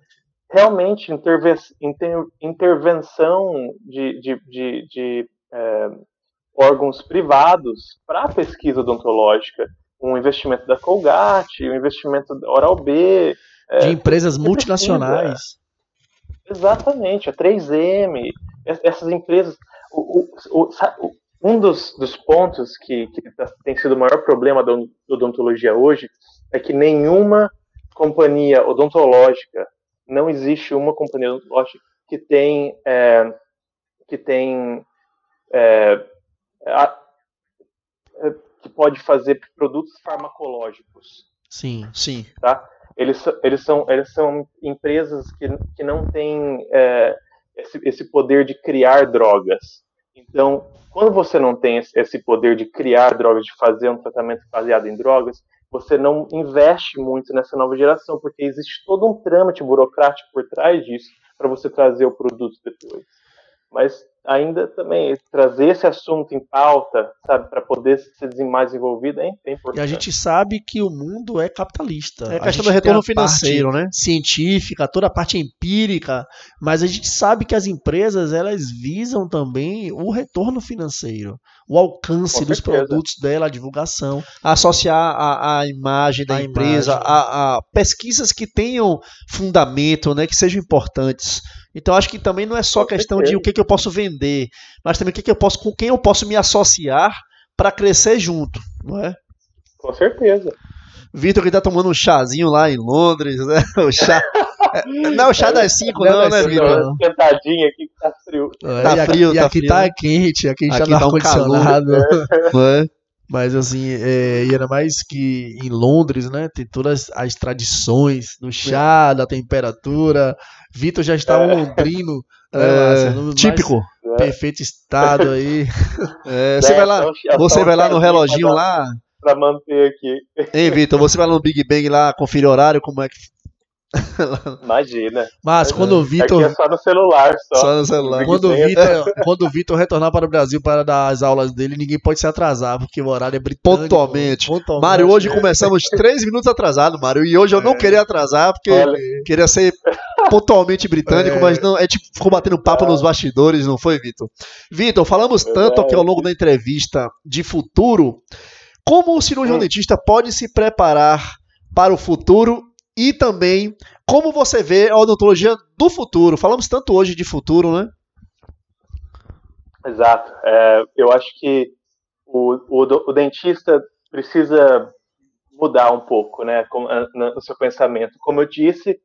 realmente interve inter intervenção de, de, de, de é, órgãos privados para a pesquisa odontológica. Um investimento da Colgate, um investimento da Oral-B. de empresas multinacionais. Exatamente, a 3M, es- essas empresas. O, o, o- um dos, dos pontos que, que tá- tem sido o maior problema da odontologia hoje é que nenhuma companhia odontológica, não existe uma companhia odontológica que tem, é, que tem é, a- é, que pode fazer produtos farmacológicos Sim. Sim. tá? Eles, são- eles, são, eles são empresas que, que não têm é, esse, esse poder de criar drogas. Então, quando você não tem esse, poder de criar drogas, de fazer um tratamento baseado em drogas, você não investe muito nessa nova geração, porque existe todo um trâmite burocrático por trás disso para você trazer o produto depois. Mas ainda também trazer esse assunto em pauta, sabe, para poder ser mais desenvolvido é, é E importante. a gente sabe que o mundo é capitalista. É A questão do retorno financeiro, né? Científica, toda a parte empírica, mas a gente sabe que as empresas elas visam também o retorno financeiro, o alcance dos produtos dela, a divulgação. associar a, a imagem da A empresa imagem. a, a pesquisas que tenham fundamento, né, que sejam importantes. Então acho que também não é só Com questão certeza. de o que, que eu posso vender, mas também o que, que eu posso, com quem eu posso me associar para crescer junto, não é? Com certeza. Vitor que tá tomando um chazinho lá em Londres, né? O chá. É, Não, o chá das 5 Não, não, né, Vitor? não. Esquentadinha aqui que tá frio. Tá e aqui, frio, e tá aqui frio, tá né? quente, aqui a gente Aqui tá tá um calor. ar-condicionado. É? Mas assim, é, e era mais que em Londres, né? Tem todas as tradições do chá, da temperatura. Vitor já está um londrino, né, É, mais típico. né? Perfeito estado aí. É, você vai lá, é só você um vai lá no reloginho lá, Pra manter aqui. hein, Vitor? Você vai lá no Big Bang lá, conferir horário, como é que Imagina. Mas quando o Aqui Vitor. é só no celular, só. só no celular. Quando o, Vitor, quando o Vitor retornar para o Brasil para dar as aulas dele, ninguém pode se atrasar, porque o horário é britânico. Pontualmente. Pontualmente. Mário, hoje começamos três minutos atrasado, Mário. E hoje eu não queria atrasar, porque Olha. queria ser pontualmente britânico, é... mas não, é tipo, ficou batendo papo é. nos bastidores, não foi, Vitor? Vitor, falamos tanto aqui ao longo da entrevista de futuro. Como o cirurgião hum. dentista pode se preparar para o futuro e também como você vê a odontologia do futuro? Falamos tanto hoje de futuro, né? Exato. É, eu acho que o, o, o, dentista precisa mudar um pouco, né, no seu pensamento. Como eu disse,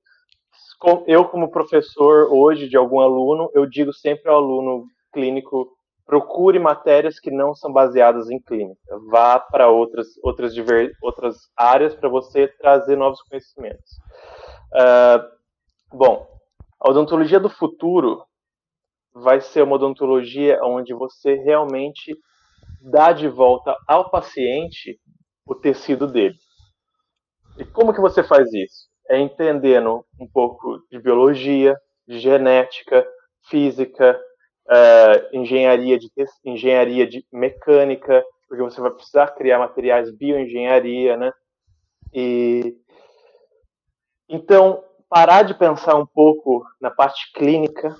eu como professor hoje de algum aluno, eu digo sempre ao aluno clínico procure matérias que não são baseadas em clínica. Vá para outras outras outras áreas para você trazer novos conhecimentos. Uh, bom, a odontologia do futuro vai ser uma odontologia onde você realmente dá de volta ao paciente o tecido dele. E como que você faz isso? É entendendo um pouco de biologia, de genética, física, uh, engenharia, de, engenharia de mecânica, porque você vai precisar criar materiais bioengenharia, né? E então parar de pensar um pouco na parte clínica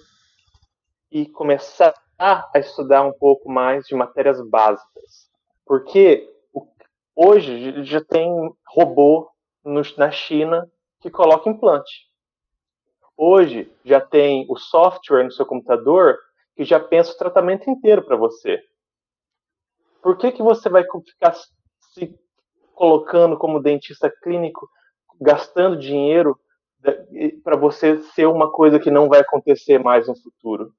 e começar a estudar um pouco mais de matérias básicas, porque hoje já tem robô no, na China que coloca implante. Hoje já tem o software no seu computador que já pensa o tratamento inteiro para você. Por que, que você vai ficar se colocando como dentista clínico, gastando dinheiro para você ser uma coisa que não vai acontecer mais no futuro?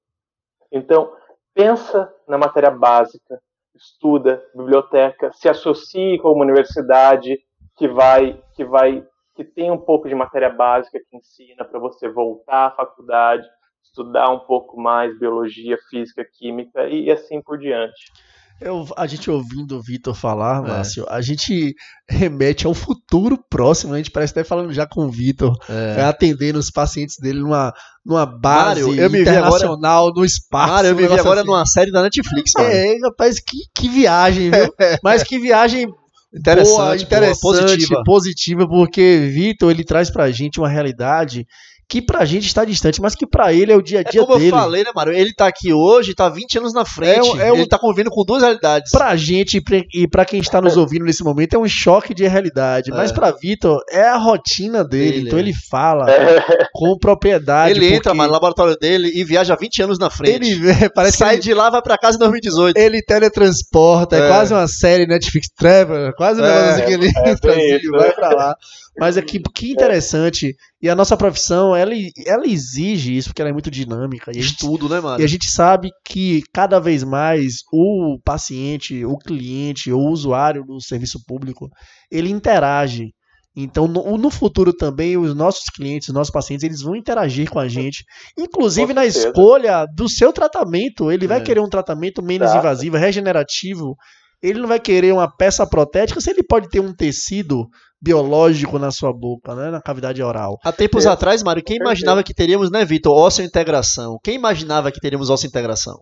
Então, pensa na matéria básica, estuda, biblioteca, se associe com uma universidade que vai, que vai, que tem um pouco de matéria básica que ensina para você voltar à faculdade, estudar um pouco mais biologia, física, química e assim por diante. Eu, a gente ouvindo o Vitor falar, é. Márcio, a gente remete ao futuro próximo. A gente parece estar falando já com o Vitor, é. atendendo os pacientes dele numa, numa base Mário, eu internacional agora, no espaço. Mário, eu me vi agora assim. numa série da Netflix. Mano. É, rapaz, que, que viagem, viu? Mas que viagem interessante, boa, interessante boa, positiva. positiva, porque Vitor ele traz pra gente uma realidade que pra gente está distante, mas que pra ele é o dia a dia é como dele. eu falei, né, Mário? Ele tá aqui hoje, tá 20 anos na frente. É, é ele tá convivendo com duas realidades. Pra gente e pra quem está nos ouvindo nesse momento é um choque de realidade. É. Mas pra Vitor é a rotina dele. Ele, então ele fala é. com propriedade. Ele entra no laboratório dele e viaja 20 anos na frente. Ele parece Sai ele, de lá, vai pra casa em 2018. Ele teletransporta, é, é quase uma série Netflix Travel, quase um é, negócio que ele entra assim, e vai pra lá. Mas é que, que interessante. E a nossa profissão, ela, ela exige isso, porque ela é muito dinâmica. E Estudo, né, mano? E a gente sabe que cada vez mais o paciente, o cliente, o usuário do serviço público, ele interage. Então, no, no, futuro também, os nossos clientes, os nossos pacientes, eles vão interagir com a gente, inclusive na escolha do seu tratamento. Ele vai é. querer um tratamento menos Exato. invasivo, regenerativo. Ele não vai querer uma peça protética se ele pode ter um tecido biológico na sua boca, né, na cavidade oral. Há tempos é. atrás, Mário, quem imaginava que teríamos, né, Vitor, ósseo-integração? Quem imaginava que teríamos ósseo-integração?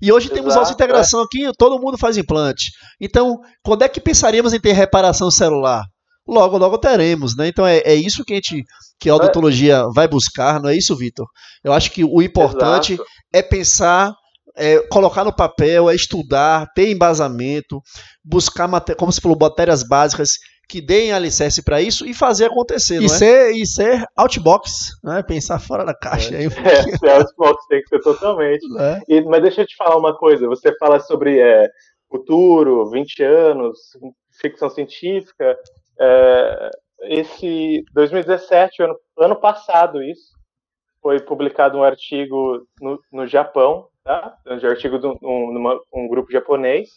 E hoje Exato, temos ósseo-integração é. aqui, todo mundo faz implante. Então, quando é que pensaríamos em ter reparação celular? Logo, logo teremos, né? Então é, é isso que a gente, que a odontologia é. vai buscar, não é isso, Vitor? Eu acho que o importante Exato. é pensar é, colocar no papel, é estudar, ter embasamento, buscar, como você falou, matérias básicas que deem alicerce para isso e fazer acontecer, e é? ser, E ser outbox, né? pensar fora da caixa. É, aí, é ser outbox tem que ser totalmente. É. E, mas deixa eu te falar uma coisa, você fala sobre é, futuro, 20 anos, ficção científica, é, esse 2017, ano, ano passado isso, foi publicado um artigo no, no Japão, tá? um artigo de um, numa, um grupo japonês,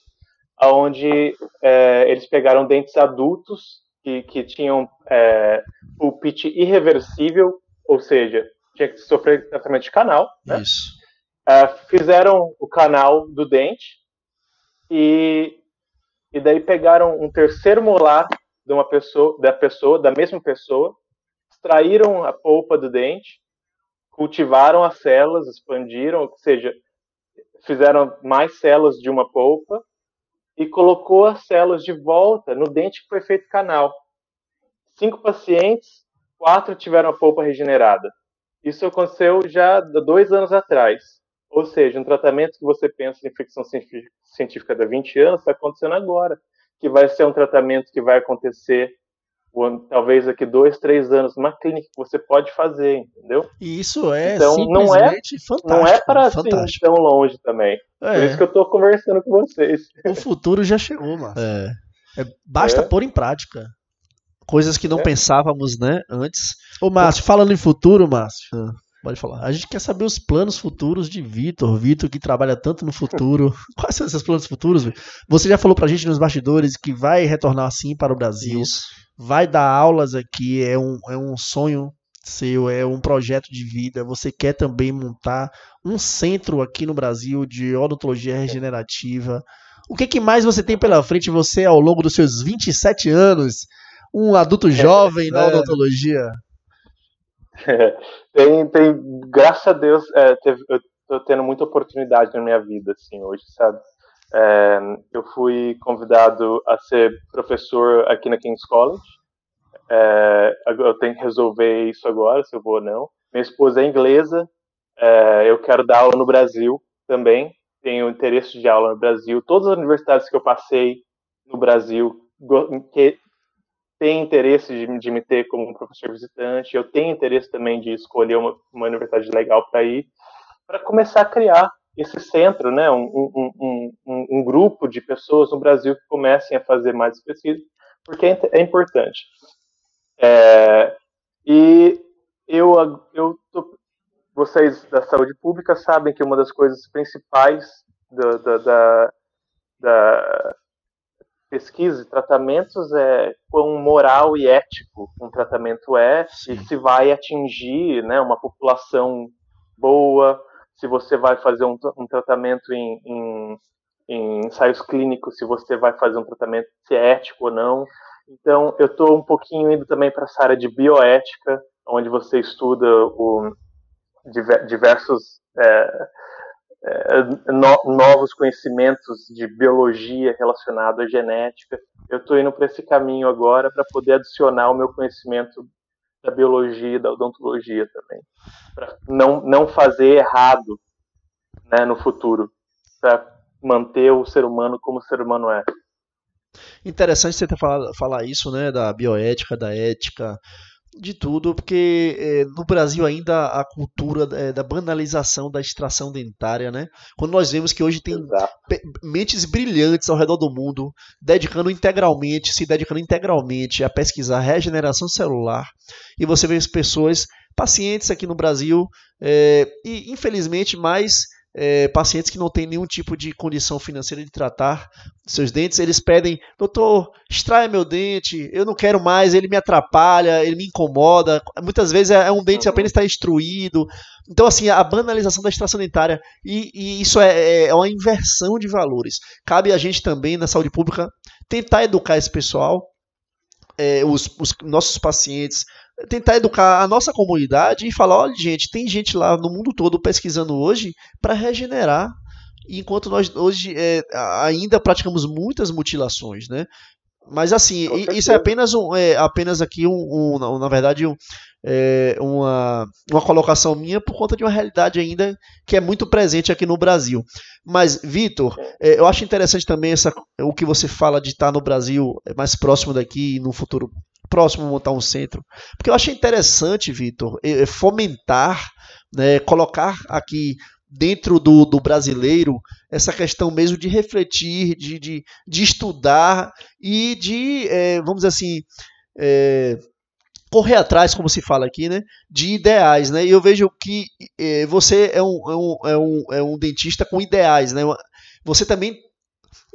onde é, eles pegaram dentes adultos que, que tinham é, pulpite irreversível, ou seja, tinha que sofrer tratamento de canal. Né? Isso. É, fizeram o canal do dente e, e daí pegaram um terceiro molar de uma pessoa, da pessoa, da mesma pessoa, extraíram a polpa do dente, cultivaram as células, expandiram, ou seja, fizeram mais células de uma polpa e colocou as células de volta no dente que foi feito canal. Cinco pacientes, quatro tiveram a polpa regenerada. Isso aconteceu já dois anos atrás. Ou seja, um tratamento que você pensa em ficção científica há 20 anos está acontecendo agora. Que vai ser um tratamento que vai acontecer talvez daqui dois, três anos numa clínica que você pode fazer, entendeu? E isso é então, não é, fantástico. Não é para assim, tão longe também. É. Por isso que eu estou conversando com vocês. O futuro já chegou, mano. É. É, basta é. pôr em prática. Coisas que não é. pensávamos, né, antes. Ô, Márcio, falando em futuro, Márcio, ah, pode falar. A gente quer saber os planos futuros de Vitor. Vitor que trabalha tanto no futuro. Quais são esses planos futuros? Você já falou pra gente nos bastidores que vai retornar assim para o Brasil. Isso. Vai dar aulas aqui, é um, é um sonho seu, é um projeto de vida. Você quer também montar um centro aqui no Brasil de odontologia regenerativa. O que, que mais você tem pela frente, você, ao longo dos seus 27 anos, um adulto jovem na é. odontologia? tem, tem, graças a Deus, é, teve, eu tô tendo muita oportunidade na minha vida, assim, hoje, sabe? É, eu fui convidado a ser professor aqui na King's College. É, eu tenho que resolver isso agora, se eu vou ou não. Minha esposa é inglesa. É, eu quero dar aula no Brasil também tenho interesse de aula no Brasil. Todas as universidades que eu passei no Brasil têm interesse de, de me ter como professor visitante. Eu tenho interesse também de escolher uma, uma universidade legal para ir, para começar a criar esse centro, né, um, um, um, um, grupo de pessoas no Brasil que comecem a fazer mais pesquisa, porque é, é importante. É, e eu, eu tô vocês da saúde pública sabem que uma das coisas principais da, da, da, da pesquisa e tratamentos é quão moral e ético um tratamento é Sim. e se vai atingir né, uma população boa, se você vai fazer um, um tratamento em, em, em, ensaios clínicos, se você vai fazer um tratamento se é ético ou não. Então, eu estou um pouquinho indo também para essa área de bioética, onde você estuda o, diversos é, no, novos conhecimentos de biologia relacionado à genética. Eu estou indo para esse caminho agora para poder adicionar o meu conhecimento da biologia e da odontologia também, para não, não fazer errado né, no futuro, para manter o ser humano como o ser humano é. Interessante você ter falado falar isso, né, da bioética, da ética, de tudo, porque é, no Brasil ainda a cultura é, da banalização da extração dentária, né? Quando nós vemos que hoje tem mentes brilhantes ao redor do mundo dedicando integralmente, se dedicando integralmente a pesquisar regeneração celular, e você vê as pessoas, pacientes aqui no Brasil, é, e infelizmente mais é, pacientes que não têm nenhum tipo de condição financeira de tratar seus dentes, eles pedem, doutor, extraia meu dente, eu não quero mais, ele me atrapalha, ele me incomoda. Muitas vezes é, é um dente apenas está instruído. Então, assim, a banalização da extração dentária, e, e isso é, é, é uma inversão de valores. Cabe a gente também, na saúde pública, tentar educar esse pessoal, é, os, os, nossos pacientes, tentar educar a nossa comunidade e falar, olha gente, tem gente lá no mundo todo pesquisando hoje para regenerar, enquanto nós hoje é, ainda praticamos muitas mutilações, né? Mas assim, isso é apenas um, é, apenas aqui um, um na verdade um, é, uma, uma colocação minha por conta de uma realidade ainda que é muito presente aqui no Brasil. Mas Vitor, é, eu acho interessante também essa, o que você fala de estar no Brasil mais próximo daqui no futuro próximo montar um centro. Porque eu achei interessante, Vitor, fomentar, né, colocar aqui dentro do, do brasileiro essa questão mesmo de refletir, de, de, de estudar e de, é, vamos dizer assim, é, correr atrás, como se fala aqui, né, de ideais, né? E eu vejo que é, você é um, é, um, é, um, é um dentista com ideais, né? Você também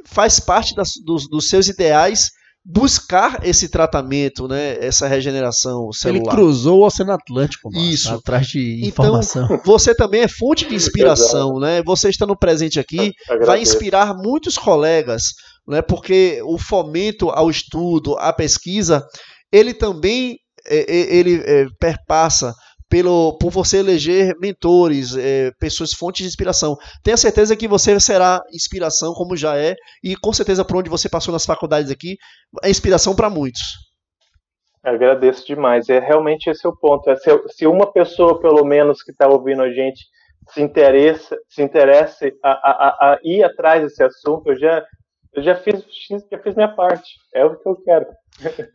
faz parte das, dos, dos seus ideais buscar esse tratamento, né, essa regeneração celular. Ele cruzou o Oceano Atlântico, isso, atrás de então, informação. Então, você também é fonte de inspiração, né? Você estando presente aqui vai inspirar muitos colegas, né? Porque o fomento ao estudo, à pesquisa, ele também é, é, ele é, perpassa pelo, por você eleger mentores, é, pessoas, fontes de inspiração. Tenha certeza que você será inspiração, como já é, e com certeza por onde você passou nas faculdades aqui, é inspiração para muitos. Eu agradeço demais. É realmente esse é o ponto. É se, se uma pessoa, pelo menos, que está ouvindo a gente, se interessa, se interesse a, a, a, ir atrás desse assunto, eu já, eu já fiz, já fiz minha parte. É o que eu quero.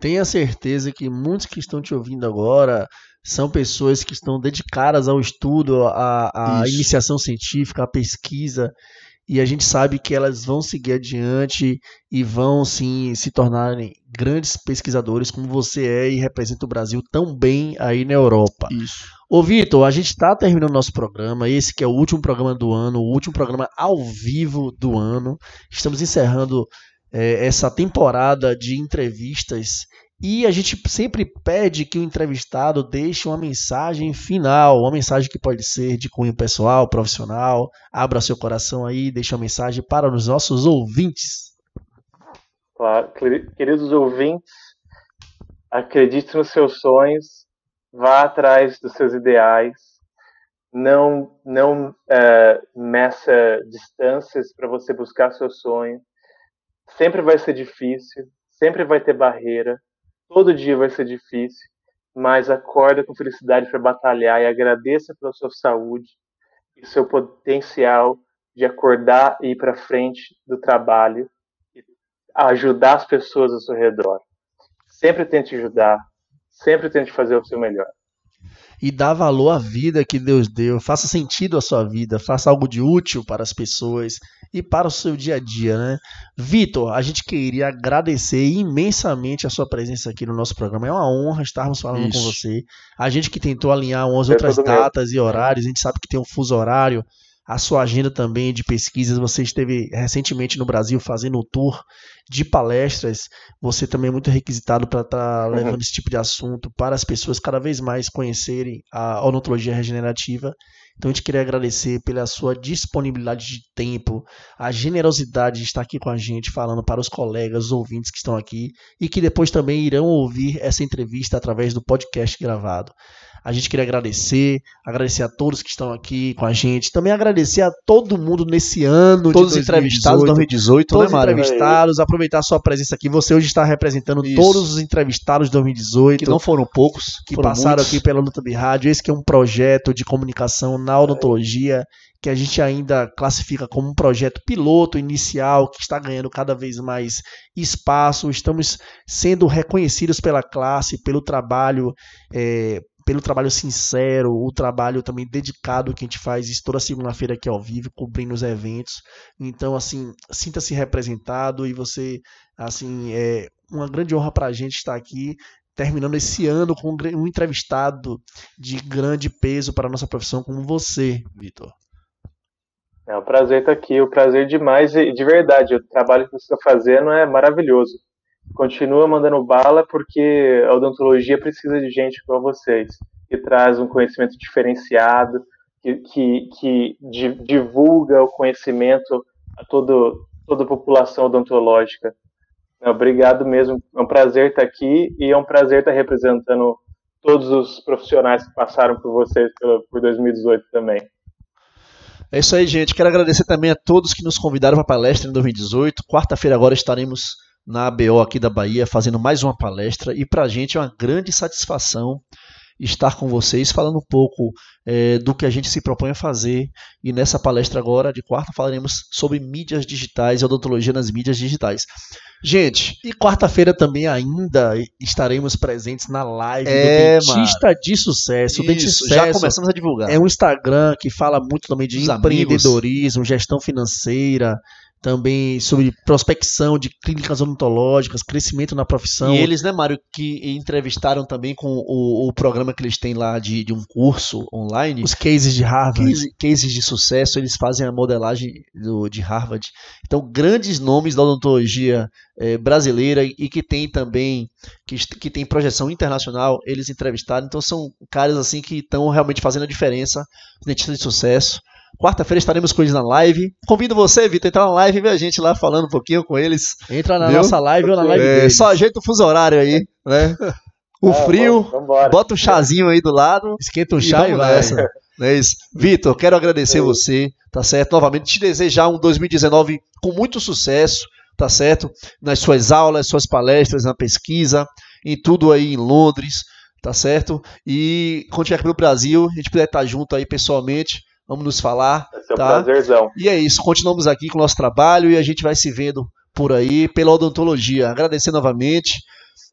Tenha certeza que muitos que estão te ouvindo agora são pessoas que estão dedicadas ao estudo, à, à iniciação científica, à pesquisa e a gente sabe que elas vão seguir adiante e vão sim se tornarem grandes pesquisadores como você é e representa o Brasil tão bem aí na Europa. Isso. Ô Vitor, a gente está terminando nosso programa, esse que é o último programa do ano, o último programa ao vivo do ano. Estamos encerrando é, essa temporada de entrevistas e a gente sempre pede que o entrevistado deixe uma mensagem final, uma mensagem que pode ser de cunho pessoal, profissional. Abra seu coração aí, deixe uma mensagem para os nossos ouvintes. Claro, queridos ouvintes, acredite nos seus sonhos, vá atrás dos seus ideais, não não é, meça distâncias para você buscar seu sonho. Sempre vai ser difícil, sempre vai ter barreira, Todo dia vai ser difícil, mas acorda com felicidade para batalhar e agradeça pela sua saúde e seu potencial de acordar e ir para frente do trabalho e ajudar as pessoas ao seu redor. Sempre tente ajudar, sempre tente fazer o seu melhor e dá valor à vida que Deus deu, faça sentido a sua vida, faça algo de útil para as pessoas e para o seu dia a dia, né? Vitor, a gente queria agradecer imensamente a sua presença aqui no nosso programa. É uma honra estarmos falando Isso. com você. A gente que tentou alinhar umas outras datas e horários, a gente sabe que tem um fuso horário a sua agenda também de pesquisas. Você esteve recentemente no Brasil fazendo um tour de palestras. Você também é muito requisitado para estar tá uhum. levando esse tipo de assunto para as pessoas cada vez mais conhecerem a odontologia regenerativa. Então a gente queria agradecer pela sua disponibilidade de tempo, a generosidade de estar aqui com a gente, falando para os colegas, os ouvintes que estão aqui e que depois também irão ouvir essa entrevista através do podcast gravado. A gente queria agradecer, agradecer a todos que estão aqui com a gente, também agradecer a todo mundo nesse ano todos de 2018, os entrevistados 2018, todos né, os entrevistados, aproveitar a sua presença aqui. Você hoje está representando Isso. todos os entrevistados de 2018, que não foram poucos, que passaram muitos. aqui pela Luta de Rádio. Esse que é um projeto de comunicação na odontologia que a gente ainda classifica como um projeto piloto inicial que está ganhando cada vez mais espaço. Estamos sendo reconhecidos pela classe, pelo trabalho é, pelo trabalho sincero, o trabalho também dedicado que a gente faz isso toda segunda-feira aqui ao vivo, cobrindo os eventos. Então, assim, sinta-se representado e você, assim, é uma grande honra para a gente estar aqui terminando esse ano com um entrevistado de grande peso para a nossa profissão como você, Vitor. É um prazer estar aqui, um prazer demais e de verdade, o trabalho que você está fazendo é maravilhoso continua mandando bala porque a odontologia precisa de gente como vocês, que traz um conhecimento diferenciado, que, que, que divulga o conhecimento a todo, toda a população odontológica. Obrigado mesmo, é um prazer estar aqui e é um prazer estar representando todos os profissionais que passaram por vocês por 2018 também. É isso aí, gente. Quero agradecer também a todos que nos convidaram para a palestra em 2018. Quarta-feira agora estaremos na ABO aqui da Bahia, fazendo mais uma palestra. E para a gente é uma grande satisfação estar com vocês, falando um pouco é, do que a gente se propõe a fazer. E nessa palestra agora, de quarta, falaremos sobre mídias digitais e odontologia nas mídias digitais. Gente, e quarta-feira também ainda estaremos presentes na live é, do Dentista mano. de Sucesso. Isso, Dentista já começamos a divulgar. É um Instagram que fala muito também de Os empreendedorismo, amigos. gestão financeira, também sobre prospecção de clínicas odontológicas, crescimento na profissão. E eles, né, Mário, que entrevistaram também com o, o programa que eles têm lá de, de um curso online. Os cases de Harvard. Case, cases de sucesso, eles fazem a modelagem do, de Harvard. Então, grandes nomes da odontologia é, brasileira e que tem também, que, que tem projeção internacional, eles entrevistaram. Então, são caras assim que estão realmente fazendo a diferença, dentistas de sucesso. Quarta-feira estaremos com eles na live. Convido você, Vitor, a entrar na live e ver a gente lá falando um pouquinho com eles. Entra na viu? nossa live ou na live é, Só ajeita o fuso horário aí, né? O é, frio, vamos, bota um chazinho aí do lado. Esquenta um chá e, vai. Nessa. É isso. Vitor, quero agradecer é. você, tá certo? Novamente, te desejar um 2019 com muito sucesso, tá certo? Nas suas aulas, suas palestras, na pesquisa em tudo aí em Londres, tá certo? E quando tiver aqui no Brasil, a gente puder estar junto aí pessoalmente, vamos nos falar. Vai ser um tá? prazerzão. E é isso, continuamos aqui com o nosso trabalho e a gente vai se vendo por aí pela odontologia. Agradecer novamente.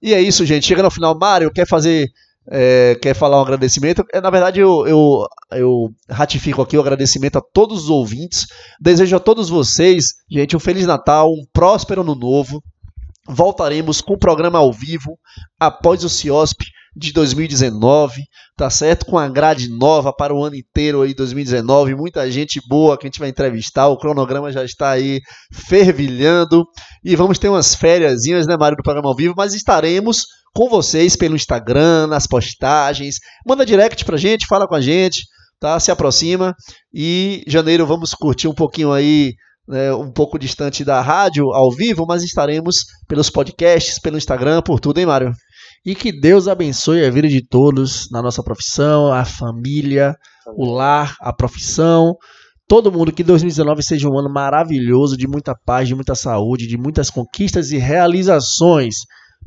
E é isso, gente. Chega no final. Mário, quer fazer. é, quer falar um agradecimento? É, na verdade, eu, eu, eu ratifico aqui o agradecimento a todos os ouvintes. Desejo a todos vocês, gente, um Feliz Natal, um próspero Ano Novo. Voltaremos com o programa ao vivo após o CIOSP de 2019, tá certo? Com a grade nova para o ano inteiro aí 2019, muita gente boa que a gente vai entrevistar, o cronograma já está aí fervilhando. E vamos ter umas férias, né, Mário, do programa ao vivo, mas estaremos com vocês pelo Instagram, nas postagens, manda direct pra gente, fala com a gente, tá? Se aproxima. E janeiro vamos curtir um pouquinho aí né, um pouco distante da rádio ao vivo, mas estaremos pelos podcasts, pelo Instagram, por tudo, hein, Mário? E que Deus abençoe a vida de todos na nossa profissão, a família, o lar, a profissão. Todo mundo que 2019 seja um ano maravilhoso, de muita paz, de muita saúde, de muitas conquistas e realizações.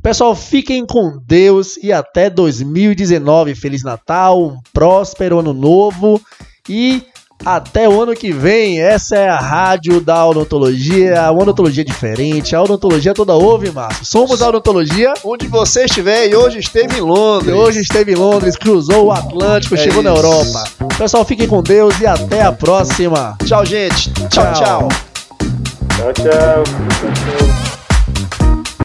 Pessoal, fiquem com Deus e até 2019. Feliz Natal, um próspero ano novo e até o ano que vem. Essa é a rádio da odontologia, a odontologia diferente, a odontologia toda ouve, Márcio. Somos a odontologia Onde você estiver e hoje esteve em Londres. que hoje esteve em Londres, cruzou o Atlântico, É chegou na isso. Europa. Pessoal, fiquem com Deus e até a próxima. Tchau, gente. Tchau, Tchau. tchau. Tchau, tchau.